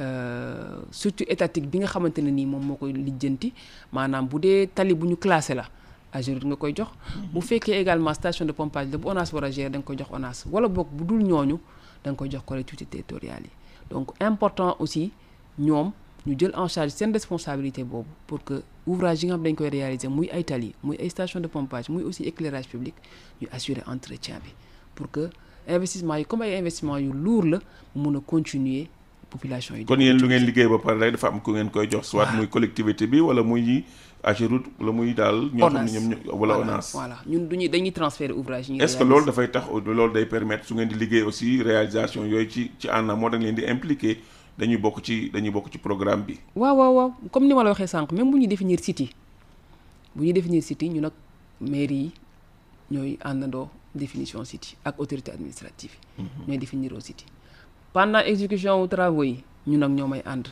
euh, structure étatique bi nga xamante ne nii moom moo koy lijjanti maanaam bu dee tali bu ñu classé la Ageroute nga koy jox. Bu fekkee également station de pompage la bu ONAS war a gérer da nga koy jox ONAS wala boog bu dul ñooñu da nga koy jox collectivités territoriales yi. Donc important aussi ñoom ñu jël en charge seen responsabilité boobu pour que ouvrage yi nga xam dañ koy réaliser muy ay tali muy ay station de pompage muy aussi éclairage public ñu assurer entretien bi pour que investissement yi comme ay investissement yu lourd la mu mun a continuer population yi. kon yéen lu ngeen liggéey ba pare rek dafa am ku ngeen koy jox. soit muy collectivité bi wala muy Ageroute wala muy daal. ñoo xam ne ñoom ñoo wala ONAS. voilà ñun duñuy dañuy transférer ouvrage yi. est-ce que loolu dafay tax loolu day permettre su ngeen di liggéey aussi réalisation yooyu ci ci en amont da ngeen di impliqué dañuy bokk ci dañuy bokk ci programme bi. waaw waaw waaw comme ni ma la waxee sànq même bu ñuy définir site yi bu ñuy définir site yi ñu nag mairie yi ñooy àndandoo définition site yi ak autorité administrative yi. ñooy définir au site yi. Pendant exécution travaux yi ñun nag ñoo may ànd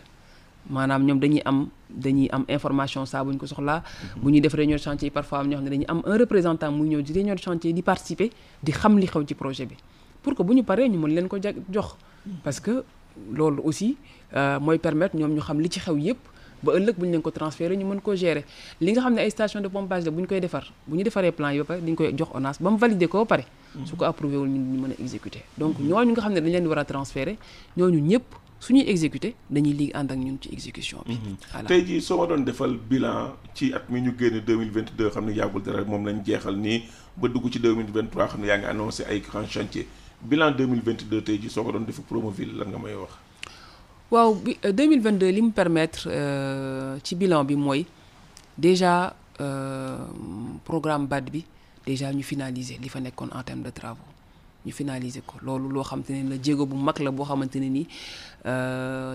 maanaam ñoom dañuy am dañuy am information saa bu ñu ko soxlaa. bu ñuy def réunion de chantier yi parfois am ñoo xam ne dañuy am un représentant muy ñëw di réunion de chantier di participer di xam li xew ci projet bi pour que bu ñu paree ñu mën leen ko jox. parce que loolu aussi mooy permettre ñoom ñu xam li ci xew yépp ba ëllëg bu ñu leen ko transférer ñu mën ko gérer li nga xam ne ay station de pompage la bu ñu koy defar bu ñu defaree plan yi ba pare dañu koy jox ONAS ba mu valider ko ba pare. su ko approuvé wul ñun ñu mën a donc ñooñu nga xam ne dañu leen war a transférer ñooñu ñëpp suñuy exécuter dañuy liggéey ànd ak ñun ci exécution bi. voilà tey jii soo ma doon defal bilan ci at mi ñu génne 2022 xam ne yàggul dara moom lañ jeexal nii ba dugg ci 2023 xam ne yaa ngi annoncé ay grands chantiers bilan 2022 tey jii soo ko doon def Promoville lan nga may wax? Waaw bi 2022 li mu permettre ci bilan bi mooy déjà programme BAD bi déjà ñu finaliser li fa nekkoon en termes de travaux. Ñu finaliser ko. Loolu loo xamante ne la jéego bu mag la boo xamante ne ni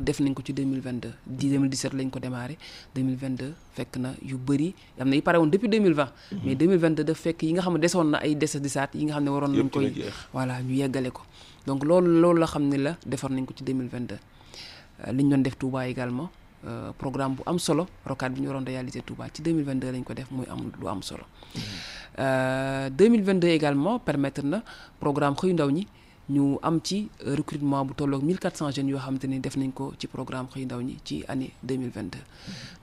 def nañ ko ci 2022 di 2017 lañ ko démarré. 2022 fekk na yu bëri. Am na yu pare woon depuis 2020 mais 2022 daf fekk yi nga xam ne desoon na ay des desaat yi nga xam ne waroon nañ koy voilà ñu yeggale ko. Donc loolu loolu la xam ne la defar nañ ko ci 2022 li ñu doon def Touba également programme bu am solo rocade bi ñu waroon réaliser Touba ci 2022 lañ ko def muy am lu am solo. 2022 également permettre na programme xëyu ndaw ñi ñu am ci recrutement bu tolloog 1400 jeunes yoo xamante ni def nañ ko ci programme xëyu ndaw ñi ci année 2022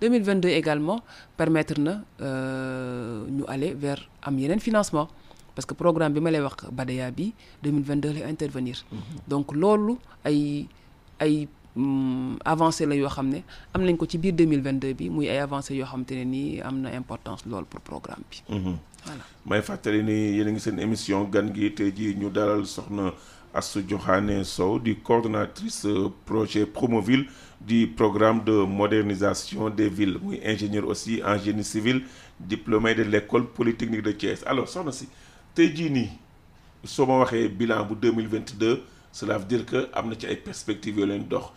2022 également permettre na ñu aller vers am yeneen financement parce que programme bi ma lay wax Badaya bi 2022 lay intervenir. Donc loolu ay ay avancé la yoo xam ne am nañ ko ci biir 2022 bi muy ay avancé yoo xamante ne nii am na importance lool pour programme bi. Voilà. May fàttali ni yéen a ngi seen émission gan gi tey jii ñu dalal soxna Astou Diokhané Sow di coordonnatrice projet Promoville du programme de modernisation des villes. Muy ingénieur aussi en génie civil diplômé de l'école polytechnique de Thiès. Alors soxna si tey jii nii soo ma waxee bilan bu 2022 cela veut dire que am na ci ay perspectives yoo leen dox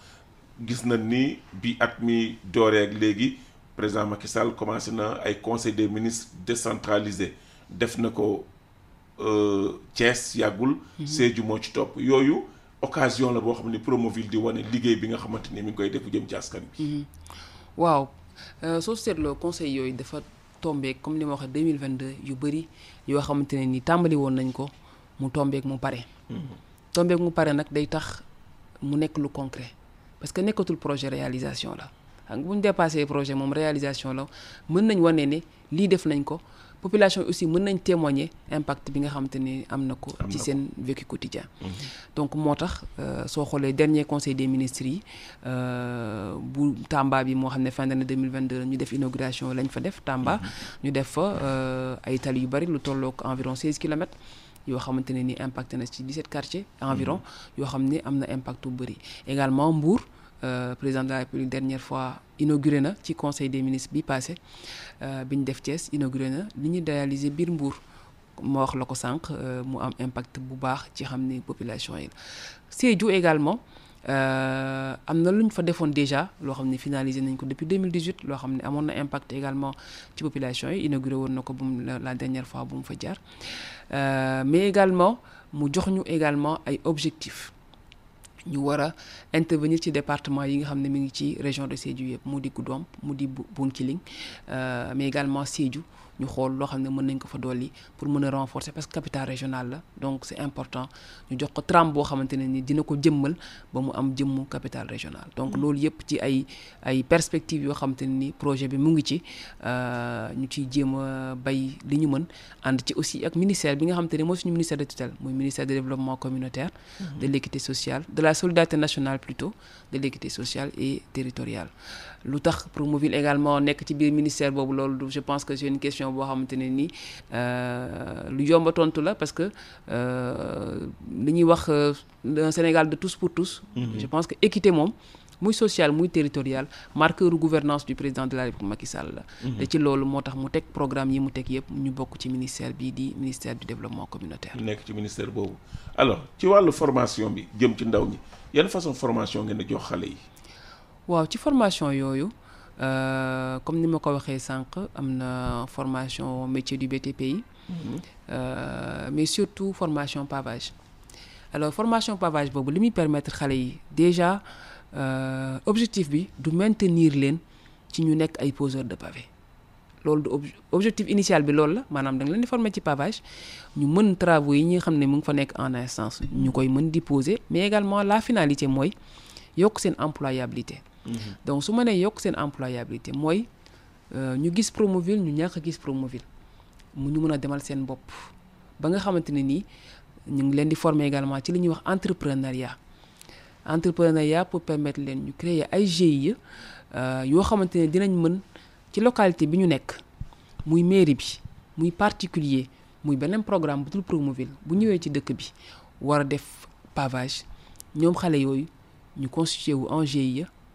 gis na ni bi at mi dooree ak léegi président Macky Sall commencé na ay conseil des ministres décentralisé def na ko Thiès yàggul. Sédhiou moo ci topp yooyu occasion la boo xam ne Promoville di wane liggéey bi nga xamante ni mi ngi koy def jëm ci askan bi. waaw soo seetloo conseil yooyu dafa tombé comme li ma waxee 2022 yu bëri yoo xamante ne ni tàmbali woon nañ ko mu tombeek mu pare. tombeek mu pare nag day tax mu nekk lu concret parce que nekkatul projet réalisation la. Xam bu ñu dépassé projet moom réalisation la mën nañ wane ne lii def nañ ko. Population aussi mën nañ témoigner impact bi nga xamante ne am na ko ci seen vécu quotidien. Donc moo tax soo xoolee dernier conseil des ministres yi bu Tamba bi moo xam ne fin d'année 2022 la ñu def inauguration lañ fa def Tamba. Ñu def fa ay tali yu bari lu tollook environ 16 kilomètres yoo xamante ne ni impacté na ci 17 quartiers environ yoo xam ne am na impact bu bëri. Également Mbour président de la République dernière fois inauguré na ci conseil des ministres bi passé bi ñu def Thiès inauguré na li ñu réalisé biir Mbour. Ma wax la ko sànq mu am impact bu baax ci xam ne population yi Sédhiou également am na lu ñu fa defoon déjà loo xam ne finalisé nañ ko depuis 2018 loo xam ne amoon na impact également ci population yi inauguré woon na ko bu la dernière fois bu mu fa jaar. Mais également mu jox ñu également ay objectifs. Ñu war a intervenir ci département yi nga xam ne mi ngi ci région de Sédhiou yëpp mu di Goudomp mu di Bounkiling mais également Sédhiou ñu xool loo xam ne mën nañ ko fa dolli pour mën a renforcer parce que capital régional la donc c'est important ñu jox ko tram boo xamante ne ni dina ko jëmmal ba mu am jëmmu capital régional. Donc loolu yëpp ci ay ay perspectives yoo xamante ne ni projet bi mu ngi ci ñu ciy jéem a bay li ñu mën ànd ci aussi ak ministère bi nga xamante ne mooy suñu ministère de tutelle muy ministère de développement communautaire de l'équité sociale de la solidarité nationale plutôt de l'équité sociale et territoriale lu tax Promoville également nekk ci biir ministère boobu loolu je pense que c'est une question boo xamante ne ni lu yomba tontu la parce que li ñuy wax un Sénégal de tous pour tous. Je pense que équité moom muy social muy territorial marqueur gouvernance du président de la République Macky Sall la. Te ci loolu moo tax mu teg programme yi mu teg yëpp ñu bokk ci ministère bii di ministère du développement communautaire. Nekk ci ministère boobu. Alors ci wàllu formation bi jëm ci ndaw ñi yan façon formation ngeen di jox xale yi? Waaw ci formation yooyu comme ni ma ko waxee sànq am na formation métier du BTP yi. Mais surtout formation pavage. Alors formation pavage boobu li muy permettre xale yi déjà objectif bi du maintenir leen ci ñu nekk ay poseurs de pavé. Loolu du objectif initial bi loolu la maanaam da nga leen di former ci pavage ñu mën travaux yi ñi nga xam ne mu ngi fa nekk en instance ñu koy mën di poser mais également la finalité mooy yokk seen employabilité donc su ma nee yokk seen employabilité mooy ñu gis Promoville ñu ñàkk a gis Promoville mu ñu mën a demal seen bopp. Ba nga xamante ne nii ñu ngi leen di former également ci li ñuy wax entrepreneuriat. Entrepreneuriat pour permettre leen ñu créer ay GIE yoo xamante ne dinañ mën ci localité bi ñu nekk muy mairie bi muy particulier muy beneen programme bu dul Promoville bu ñëwee ci dëkk bi war a def pavage. Ñoom xale yooyu ñu constitué wu en GIE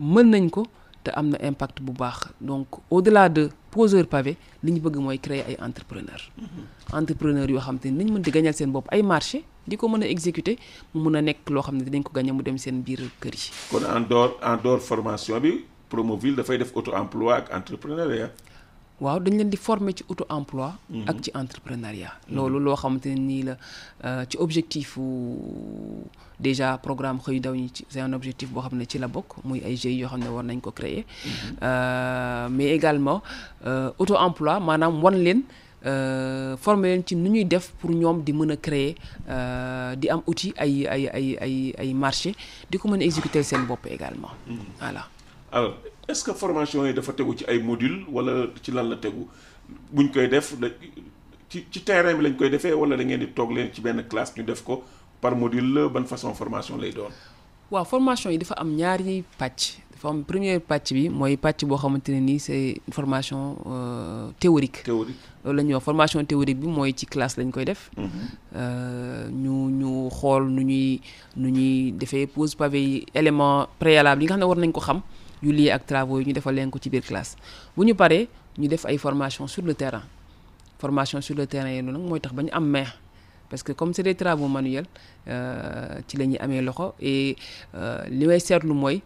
mën nañ ko te am na impact bu baax. Donc au-delà de poseur pavé li ñu bëgg mooy créer ay entrepreneur entrepreneur yoo xam te ne nañ mën di gañal seen bopp ay marché di ko mën a exécuter mu a nekk loo xam ne dinañ ko gañe mu dem seen biir kër yi. Kon en dehors en dehors formation bi Promoville dafay def auto emploi ak entrepreneuriat. Waaw dañ leen di former ci auto emploi ak ci entrepreneuriat. Loolu loo xamante ne nii la ci objectif déjà programme xëy ndaw ñi ci c'est un objectif boo xam ne ci la bokk muy ay GIE yoo xam ne war nañ ko créer. Mais également auto emploi maanaam wan leen former leen ci nu ñuy def pour ñoom di mën a créer di am outil ay ay ay ay ay marché di ko mën a exécuter seen bopp également. Voilà. Alors est-ce que formation yi dafa tegu ci ay module wala ci lan la tegu? Buñ koy def ci ci terrain bi lañ koy defee wala da ngeen di toog leen ci benn classe ñu def ko par module la ban façon formation lay doon. Waaw formation yi dafa am ñaari pàcc. Dafa am première pàcc bi mooy pàcc boo xamante ne nii c'est une formation théorique. Théorique. Loolu la ñuy wax formation théorique bi mooy ci classe lañ koy def. Ñu ñu xool nu ñuy nu ñuy defee pose pavé yi élément préalable yi nga xam ne war nañ ko xam yu lié ak travaux yi ñu defal leen ko ci biir classe. Bu ñu paree ñu def ay formation sur le terrain. Formation sur le terrain yi nag mooy tax ba ñu am main parce que comme c'est des travaux manuels ci la ñuy amee loxo et li may seetlu mooy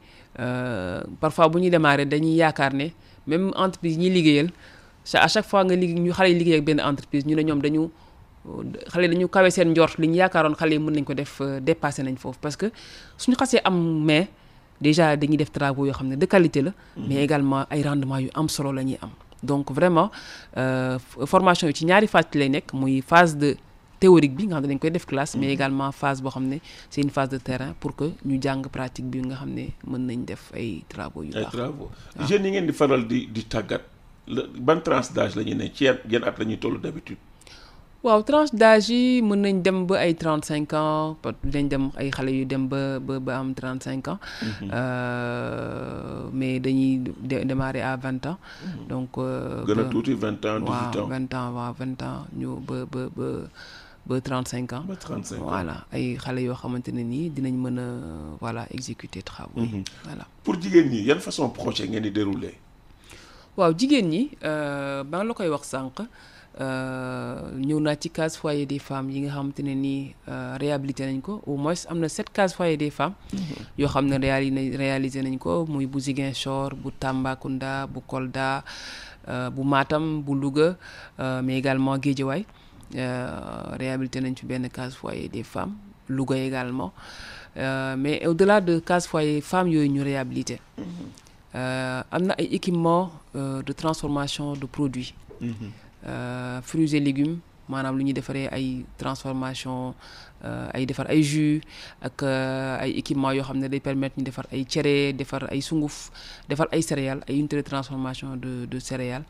parfois bu ñuy démarrer dañuy yaakaar ne même entreprise ñuy liggéeyal à chaque fois nga liggéey ñu xale yi liggéey ak benn entreprise ñu ne ñoom dañu xale dañu kawe seen njort li ñu yaakaaroon xale yi mën nañ ko def dépassé nañ foofu. Parce que suñu xasee am déjà dañuy def travaux yoo xam ne de qualité la mais également ay rendement yu am solo la ñuy am. Donc vraiment formation yi ci ñaari phase lay nekk muy phase de théorique bi nga xam ne dañ koy def classe mais également phase boo xam ne c'est une phase de terrain pour que ñu jàng pratique bi nga xam ne mën nañ def ay travaux yu ay baax. travaux. Jeunes yi ngeen di faral di di tàggat ban tranche d'âge la ne ci yan at la ñuy toll d'habitude? Waaw tranche d'âge yi mën nañ dem ba ay trente cinq ans dinañ dem ay xale yu dem ba ba ba am trente cinq ans mais dañuy démarrer à vingt ans. Donc gën a tuuti vingt ans dix-huit waaw ans. vingt ans waaw vingt ans ñu ba ba ba ba trente cinq ans. Ba trente-cinq ans. Voilà. Ay xale yoo xamante ne nii dinañ mën a voilà exécuter travaux yi. Voilà. Pour jigéen ñi yan façon projet ngeen di dérouler? Waaw jigéen ñi ba nga la koy wax sànq ñëw naa ci case foyer des femmes yi nga xamante ne nii réhabilité nañ ko. Au moins am na sept case foyer des femmes. Yoo xam ne réali réalisé nañ ko muy bu Ziguinchor bu Tambacounda bu Kolda bu Matam bu Louga mais également Guédiawaye réhabilité nañ ci benn foyer des femmes Louga également. Mais au-delà de case foyer femmes yooyu ñu réhabilité. Am na ay équipements de transformation de produits. Fruits et légumes maanaam lu ñuy defaree ay transformation ay defar ay jus ak ay équipements yoo xam ne day permettre ñu defar ay cere defar ay sunguf defar ay céréales ay unités de transformation de de céréales.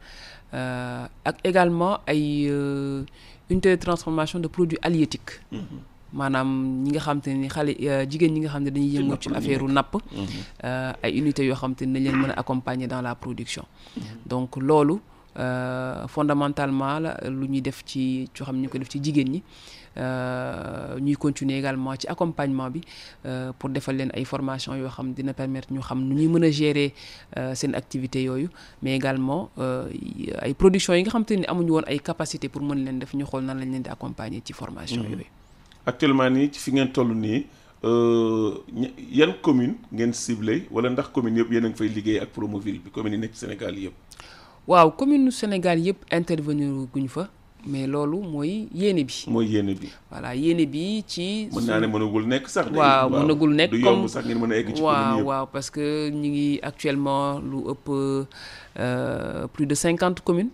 Ak également ay de transformation de produits halieutiques maanaam ñi nga xam te ni xale jigéen ñi nga xam ne dañuy yëngu ci affaire napp ay unités yoo xam te ni dañ leen mën a accompagner dans la production. Donc loolu fondamentalement la lu ñuy def ci coo xam ñu ko def ci jigéen ñi ñuy continuer également ci accompagnement bi pour defal leen ay formation yoo xam dina permettre ñu xam nu ñuy mën a gérer seen activité yooyu mais également ay production yi nga xam te ni amuñu woon ay capacité pour mën leen def ñu xool nan lañ leen di accompagner ci formation yooyu. Actuellement nii ci fi ngeen toll nii yan commune ngeen ciblé wala ndax commune yëpp yéen a ngi fay liggéey ak Promoville bi commune yi nekk Sénégal yëpp? Waaw commune Sénégal yëpp intervenir guñ fa mais loolu mooy yéene bi. Mooy yéene bi. Voilà yéene bi ci mën naa ne mënagul nekk sax waaw mënagul nekk du yomb sax ngeen mën a egg ci commune waaw yëpp. waaw parce que ñu ngi actuellement lu ëpp plus de cinquante communes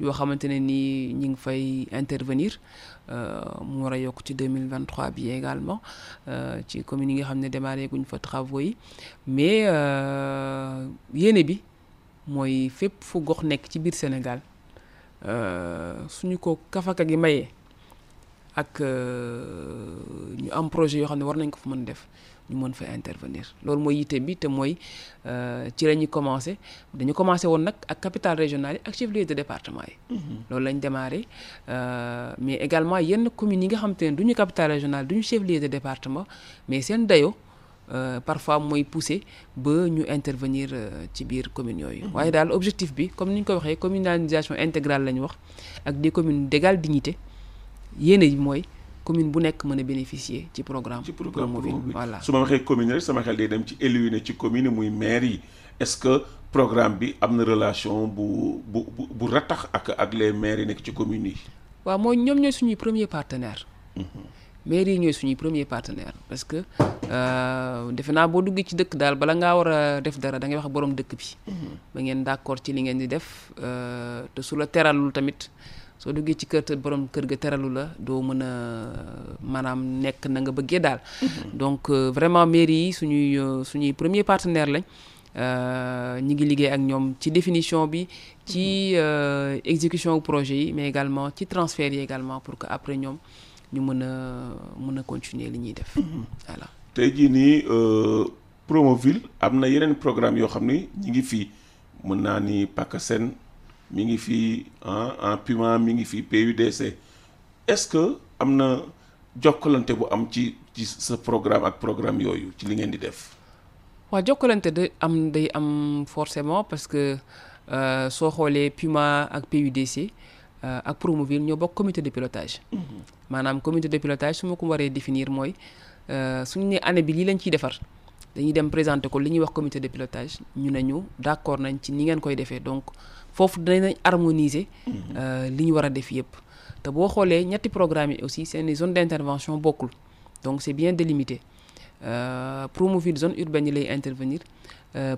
yoo xamante ne nii ñi ngi fay intervenir mu war a yokk ci 2023 bi également ci communes yi nga xam ne démarré guñ fa travaux yi. Mais yéene bi mooy fépp fu gox nekk ci biir Sénégal suñu ko kafaka gi mayee ak ñu am projet yoo xam ne war nañ ko fa mën def ñu mën fa intervenir. Loolu mooy yitte bi te mooy ci la ñuy commencé. Dañu commencé woon nag ak capitale régionale yi ak chef-lieu de département yi. Loolu lañ démarré mais également yenn communes yi nga xam te ne du ñu capitale régionale du ñu chef-lieu de département mais seen dayo parfois mooy poussé ba ñu intervenir ci biir communes yooyu. Waaye daal objectif bi comme ni ñu ko waxee communalisation intégrale la ñu wax ak des communes d'égale dignité yéene bi mooy commune bu nekk mën a bénéficier ci programme ci programme Promoville voilà. Su ma waxee commune rek sama xel day dem ci élu yi ne ci commune yi muy maire yi. Est-ce que programme bi am na relation bu bu bu bu ratax ak ak les maires yi nekk ci communes yi? Waaw mooy ñoom ñooy suñuy premier partenaire mairie yi ñooy suñuy premier partenaire parce que defe naa boo duggee ci dëkk daal bala ngaa war a def dara da ngay wax borom dëkk bi. Ba ngeen d'accord ci li ngeen di def te su la teralul tamit soo duggee ci kër te borom kër ga teralu la doo mën a maanaam nekk na nga bëggee daal. Donc vraiment mairie yi suñuy suñuy premier partenaire lañ. Ñi ngi liggéey ak ñoom ci définition bi ci exécution projet yi mais également ci transfert yi également pour que après ñoom ñu mën a mën a continuer li ñuy def. Voilà. Tey jii nii Promoville am na yeneen programme yoo xam ni ñi ngi fii. Mën naa ni PACASEN mi ngi fii en Puma mi ngi fii PUDC est-ce que am na jokkalante bu am ci ci sa programme ak programme yooyu ci li ngeen di def? Waaw jokkalante de am day am forcément parce que soo xoolee Puma ak PUDC ak Promoville ñoo bokk comité de pilotage. Maanaam comité de pilotage su ma ko waree définir mooy suñu ne année bi lii lañ ciy defar dañuy dem présenter ko li ñuy wax comité de pilotage ñu ne ñu d'accord nañ ci ni ngeen koy defee. Donc foofu dinañ harmoniser li ñu war a def yépp. Te boo xoolee ñetti programme yi aussi seeni zone d'intervention bokkul. Donc c'est bien délimité. Promoville zone urbaine yi lay intervenir.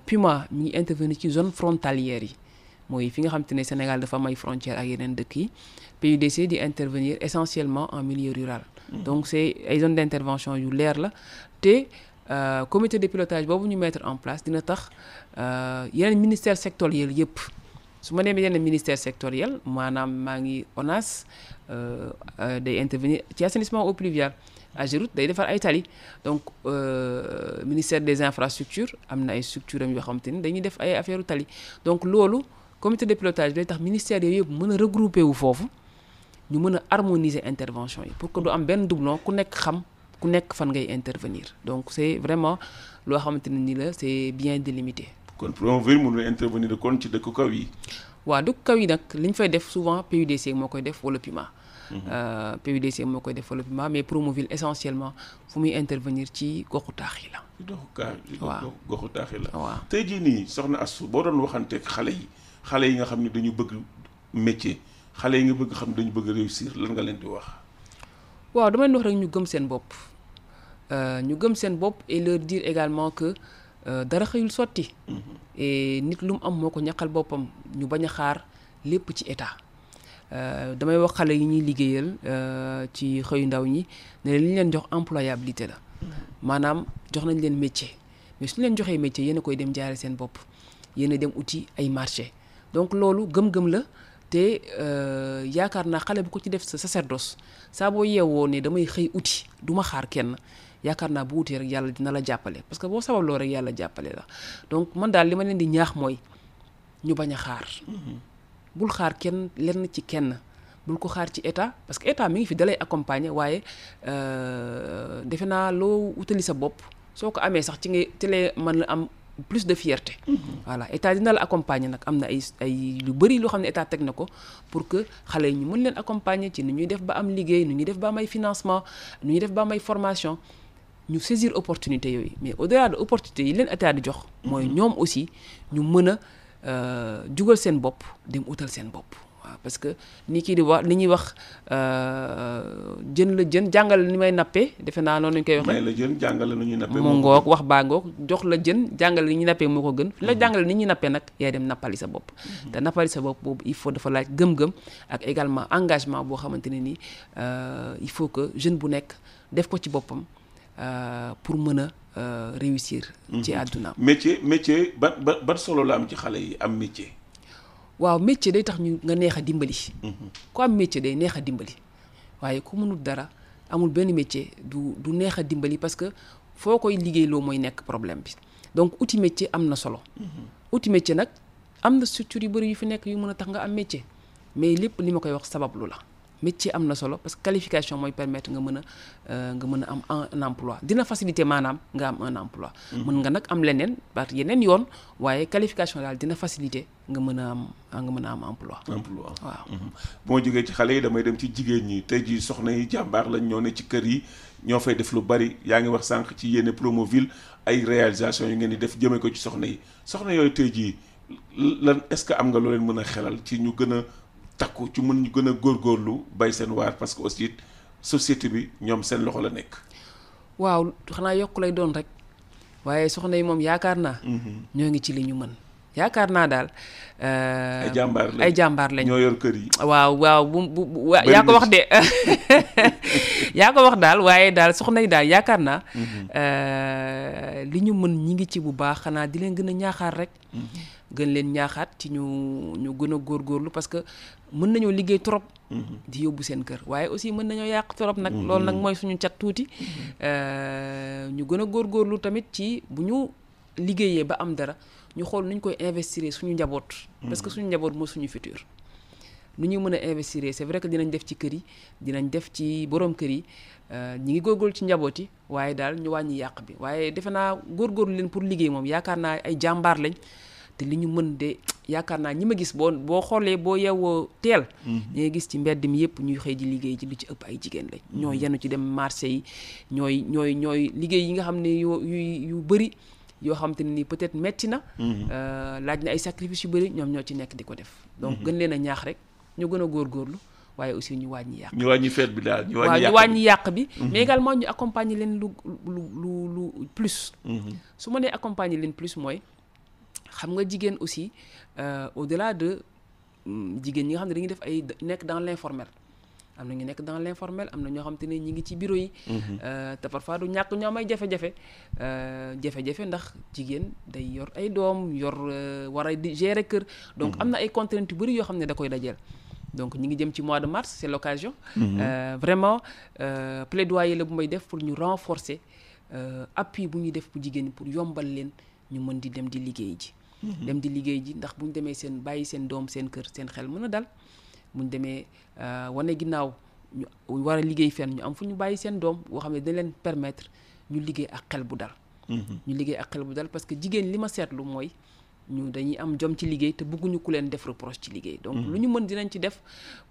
Puma mi ngi intervenir ci zone frontalière yi mooy fi nga xam te ne Sénégal dafa am ay frontières ak yeneen dëkk yi. PUDC di intervenir essentiellement en milieu rural. Donc c'est ay zone d'intervention yu leer la. Te comité de pilotage boobu ñu mettre en place dina tax yeneen ministère sectoriel yépp. Su ma demee yeneen ministère sectoriel maanaam maa ngi ONAS day intervenir ci assainissement eau pluviale. AGEROUTE day defar ay tali. Donc ministère des infrastructures am na ay structures am yoo xamante ni dañuy def ay affaire tali. Donc loolu comité de pilotage day tax ministère yooyu yëpp mën a regrouper wu foofu ñu mën a harmoniser intervention yi pour que du am benn doublon ku nekk xam ku nekk fan ngay intervenir donc c'est vraiment loo xamante ne ni la c'est bien délimité kon Promoville mënul intervenir kon ci dëkku kaw yi. waaw dëkk kaw yi nag li ñu fay def souvent PUDC moo koy def wala PUMA. Euh, PUDC moo koy def wala PUMA mais Promoville essentiellement fu muy intervenir ci goxu taax yi la. goxu taaxi la. waaw tey jii nii soxna Astou boo doon waxanteeg xale yi xale yi nga xam ne dañu bëgg métier xale yi nga bëgg xam ne dañu bëgg réussir lan nga leen di wax? waaw dama leen wax rek ñu gëm seen bopp. Ñu gëm seen bopp et leur dire également que euh, dara xëyul sotti. et nit lu mu am moo ko ñaqal boppam ñu bañ a xaar lépp ci état. Euh, damay wax xale yi ñuy liggéeyal ci xëyu ndaw ñi ne leen li ñu leen jox employabilité la. Maanaam jox nañ leen métier. Mais suñu leen joxee métier yéen a koy dem jaare seen bopp. Yéen a dem uti ay marché donc loolu gëm-gëm la te euh, yaakaar naa xale bu ko ci def sa sacerdoce saa boo yeewoo ne damay xëy uti du ma xaar kenn yaakaar naa bu rek yàlla dina la jàppale. Parce que boo sababloo rek yàlla jàppale la. Donc man daal li ma leen di ñaax mooy ñu bañ a xaar. Bul xaar kenn lenn ci kenn. Bul ko xaar ci état parce que état mi ngi fi dalay accompagner waaye euh, defe naa loo sa bopp soo ko amee sax ci ngay ci lay mën a am plus de fierté. Voilà. État dina la accompagner nag. Am na ay ay lu bëri loo xam état teg na pour que xale yi ñu mën leen accompagner ci nu ñuy def ba am liggéey nu ñuy def ba am financement nu ñuy def ba am formation ñu saisir opportunité yooyu. Mais au delà de opportunité yi leen état di jox mooy ñoom aussi ñu mën a euh, jugal seen bopp dem utal seen bopp waaw parce que ni kii di wax li ñuy wax euh, jën la jën jàngal ni may nappee defe naa noonu lañ koy waxee. May la jën jàngale nu ñuy nappee. mu ngoog wax baa ngoog jox la jën jàngale ni ñuy nappee moo ko gën. La jàngale ni ñuy nappee nag yaay dem nappali sa bopp. Te nappali sa bopp boobu il faut dafa laaj gëm-gëm ak également engagement boo xamante ne euh, il faut que jeune bu nekk def ko ci boppam euh, pour mën a réussir ci àddunaam métier métier ban ban ban solo la am ci xale yi am métier? Waaw métier day tax ñu nga neex a dimbali. Ku am métier day neex a dimbali. Waaye ku mënul dara amul benn métier du du neex a dimbali parce que foo koy liggéeyloo mooy nekk problème bi. Donc outil métier am na solo. Outil métier nag am na structure yu bëri yu fi nekk yu mën a tax nga am métier. Mais lépp li ma koy wax sabablu la. Métier am na solo parce que qualification mooy permettre nga mën a euh, nga mën a am un, emploi. Dina faciliter maanaam nga am un emploi. Mën nga nag am leneen par yeneen yoon waaye qualification daal dina faciliter nga mën a am nga mën a am emploi. Emploi. Waaw. Bu ma jógee ci xale yi damay dem ci jigéen ñi. Tey jii soxna yi jàmbaar lañ ñoo ne ci kër yi ñoo fay def lu bari. Yaa ngi wax sànq ci yenn Promoville ay réalisation yu ngeen di def jëmee ko ci soxna yi. Soxna yooyu tey jii lan est-ce que am nga loo leen mën a xelal ci ñu gën a takku ci mën ñu gën a góorgóorlu bay seen waar parce que aussi société bi ñoom seen loxo la nekk. waaw xanaa yokk lay doon rek. Waaye soxna yi moom yaakaar naa ñoo ngi ci li ñu mën. Yaakaar naa daal euh, ay jàmbaar lañ ay jàmbaar lañ ñoo yor kër yi. waaw waaw bu bu yaa ko wax de. Yaa ko wax daal waaye daal soxna yi daal yaakaar naa euh, li ñu mën ñi ngi ci bu baax xanaa di leen gën a ñaaxaar rek. Gën leen ñaaxaat ci ñu ñu gën a góorgóorlu parce que mën nañoo liggéey trop. Di yóbbu seen kër waaye aussi mën nañoo yàq trop nag. Loolu nag mooy suñu cat tuuti. Euh, ñu gën a góorgóorlu tamit ci bu ñu liggéeyee ba am dara ñu xool nu ñu koy investir suñu njaboot. parce que suñu njaboot mooy suñu futur. nu ñuy mën a investir c'est vrai que dinañ def ci kër yi dinañ def ci borom kër yi euh, ñi ngi góorgóorlu ci njaboot yi waaye daal ñu wàññi yàq bi. waaye defe naa góorgóorlu leen pour liggéey moom yaakaar naa ay jàmbaar lañ. Te li ñu mën de yaakaar naa ñi ma gis boo boo xoolee boo yeewoo teel ñi gis ci mbedd mi yëpp ñuy xëy di liggéey ci lu ci ëpp ay jigéen lañ. Ñooy yenu ci dem marché yi ñooy ñooy ñooy liggéey yi nga xam ne yu yu yu bëri yoo xam te ne nii peut-être metti na. Euh, laaj na ay sacrifice yu bëri ñoom ñoo ci nekk di ko def. Donc gën leen a ñaax rek ñu gën a góorgóorlu waaye aussi ñu wàññi yàq ñu wàññi feet bi daal ñu wàññi ñu wàññi yàq bi mais également ñu accompagner leen lu lu lu lu plus. Su ma nee accompagner leen plus mooy xam nga jigéen aussi euh, au-delà de mm, jigéen ñi nga xam ne dañuy def ay nekk dans l'informel. Am na ñu nekk dans l'informel am na ñoo xam te ne ñi ngi ci bureau yi. Euh, te parfois du ñàkk ñoo am ay jafe-jafe. Euh, jafe-jafe ndax jigéen day yor ay doom yor war a di gérer kër. Donc am na ay contraintes yu bëri yoo xam ne da koy dajeel. Donc ñi ngi jëm ci mois de mars c'est l'occasion. Euh, vraiment plaidoyer la bu may def pour ñu renforcer appui bu ñuy def bu jigéen ñi pour yombal leen ñu mën di dem di liggéey ji dem di liggéey ji ndax bu ñu demee seen bàyyi seen doom seen kër seen xel mën a dal. Bu ñu demee euh, wane ginnaaw ñu war a liggéey fenn ñu am fu ñu bàyyi seen doom boo xam ne dañ leen permettre ñu liggéey ak xel bu dal. Ñu liggéey ak xel bu dal parce que jigéen li ma seetlu mooy ñu dañuy am jom ci liggéey te bëgguñu ku leen def reproche ci liggéey. Donc lu ñu mën dinañ ci def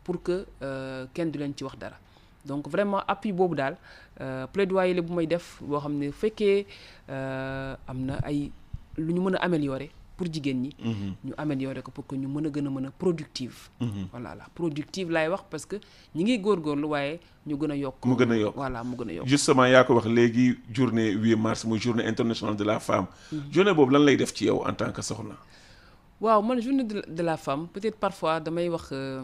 pour que euh, kenn du leen ci wax dara. Donc vraiment appui boobu daal euh, plaidoyer la bu may def boo xam ne fekkee am na ay lu ñu mën a améliorer pour jigéen ñi. Ñu améliorer ko pour que ñu mën a gën a mën a productive. Voilà la productive laay wax parce que ñi ngi góorgóorlu waaye ñu gën a yokk. Mu gën a yokk. voilà mu gën a yokk. Justement yaa ko wax léegi journée 8 mars muy journée internationale de la femme. Journée boobu lan lay def ci yow en tant que soxna? Waaw man journée de la- femme peut-être parfois damay wax euh,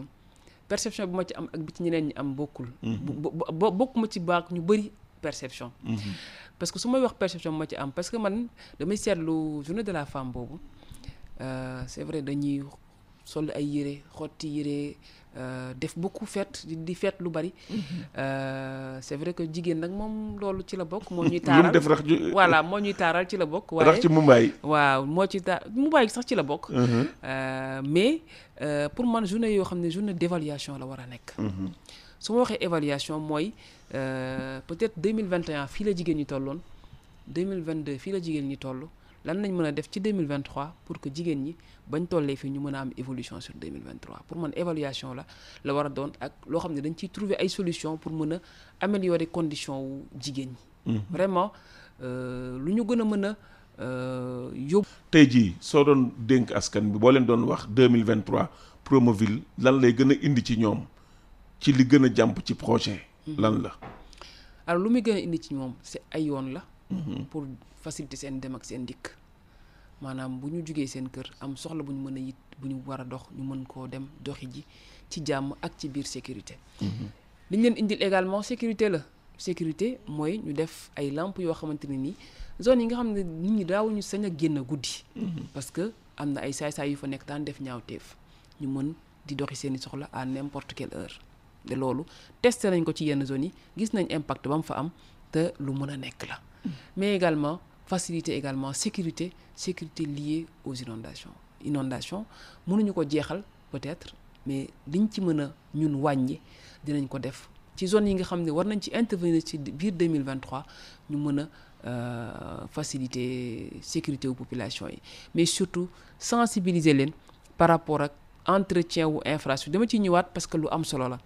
perception bi ma ci am ak bi ci ñeneen ñi am bokkul. bo bo- bo- bokkuma ci baak ñu bëri perception. parce que su may wax perception bi ma ci am parce que man damay seetlu journée de la femme boobu c'est vrai dañuy sol ay yére xotti yére euh, def beaucoup fête di fête lu bari. Euh, c'est vrai que jigéen nag moom loolu ci la bokk moo ñuy taaral def rax voilà moo ñuy taaral ci la bokk. waaye rax ci Mumbai waaw moo ci ta mu bàyyi sax ci la bokk. Euh, mais euh, pour man journée yoo xam ne journée d'évaluation la war a nekk. su ma waxee évaluation mooy euh, peut-être 2021 fii la jigéen ñi tolloon 2022 fii la jigéen ñi toll lan lañ mën a def ci 2023 pour que jigéen ñi bañ tollee fii ñu mën a am évolution sur 2023 pour man évaluation la la war a doon ak loo xam ne dañ ciy trouver ay solutions pour mën a améliorer condition wu jigéen ñi. vraiment euh, lu ñu gën a mën a euh, yóbbu. tey jii soo doon dénk askan bi boo leen doon wax 2023 Promoville lan lay gën a indi ci ñoom ci li gën a jàmp ci projet lan la? Alors lu muy gën a indi ci c'est ay yoon la. Pour faciliter seen dem ak seen dikk maanaam bu ñu jugee seen kër am soxla bu ñu mën a yit bu ñu war a dox ñu mën koo dem doxi ji ci jàmm ak ci biir sécurité. li ñu leen indil également sécurité la sécurité mooy ñu def ay lampes yoo xamante ne nii zone yi nga xam ne nit ñi daawuñu sañ a génn guddi. parce que am na ay saay-saay yu fa nekk daan def ñaawteef ñu mën di doxi seeni soxla à n'importe quelle heure. te loolu testé nañ ko ci yenn zones yi gis nañ impact ba mu fa am te lu mën a nekk la mais également faciliter également sécurité sécurité liée aux inondations. Inondation mënuñu ko jeexal peut-être mais liñ ci mën a ñun wàññi dinañ ko def. Ci zone yi nga war nañ ci intervenir ci biir 2023 ñu mën a euh, faciliter sécurité wu population yi. Mais surtout sensibiliser leen par rapport ak entretien wu infrastructure dama ciy ñëwaat parce que lu am solo la.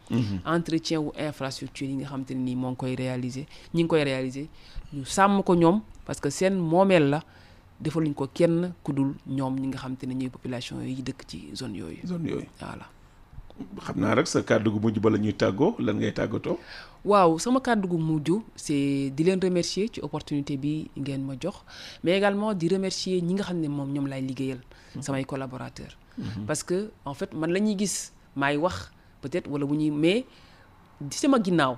entretien wu infrastructure yi nga xam te ne nii moo ngi koy réaliser ñi ngi koy réaliser ñu sàmm ko ñoom parce que seen moomeel la defaluñ ko kenn ku dul ñoom ñi nga xam te ne population yi dëkk ci zone yooyu. zone yooyu voilà. xam naa rek sa kàddu gu mujj ba la ñuy tàggoo lan ngay tàggatoo? Waaw sama kàddu gu mujj c'est di leen remercier ci opportunité bi ngeen ma jox mais également di remercier ñi nga xam ne moom ñoom laay liggéeyal. samay collaborateurs. Parce que en fait man la peut-être wala mais di sama ginnaaw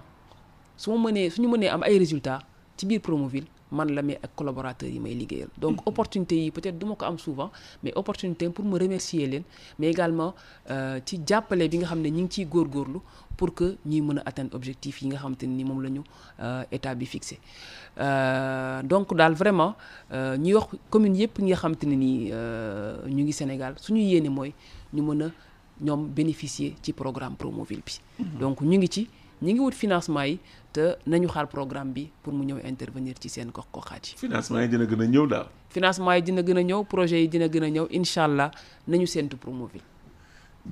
su ma mënee am résultats ci man la mais ak collaborateurs yi may liggéeyal. donc opportunité yi peut-être du ma ko am souvent mais opportunité pour me remercier leen mais également ci jàppale bi nga xam ne ñi ngi ciy góorgóorlu pour que ñuy mën a atteindre objectif yi nga xamante ni moom la ñu état bi fixé donc daal vraiment ñuy wax commune yëpp nga xamante ne nii ñu ngi Sénégal suñu yéene mooy ñu mën a ñoom bénéficier ci programme Promoville bi. donc ñu ngi ci ñu ngi wut financement yi te nañu xaar programme bi pour mu ñëw intervenir ci seen gox goxaat yi. financement yi dina gën a ñëw daal financement yi dina gën a ñëw projet yi dina gën a ñëw incha allah nañu séntu Promoville.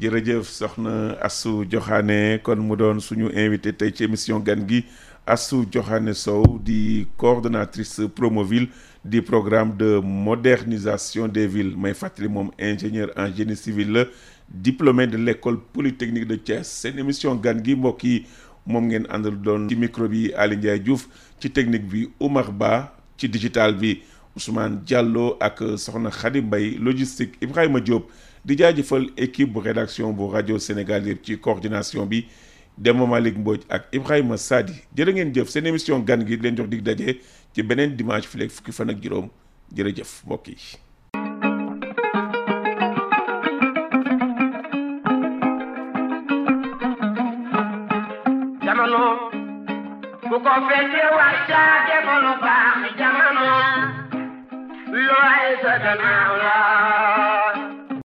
jërëjëf soxna Astou Diokhané kon mu doon suñu invité tey ci émission gan gi Astou Diokhané Sow di coordonnatrice Promoville di programme de modernisation des villes may fàttali moom ingénieur en génie civil la diplômé de l'école polytechnique de Thiès seen émission gan gi mbokk yi moom ngeen àndal doon ci micro bi technique bi Ba digital bi Ousmane Diallo ak soxna logistique Ibrahima Diop. Di équipe bu rédaction bu rajo Sénégal ci coordination bi Demba Malick Mbodj ak Ibrahima Sadi. Ngeen jëf seen émission gan gi leen jox dig ci dimanche fukki fan ak. Jamono bu ko fekkee war caa defa lu baax jamono looy sa gannaaw la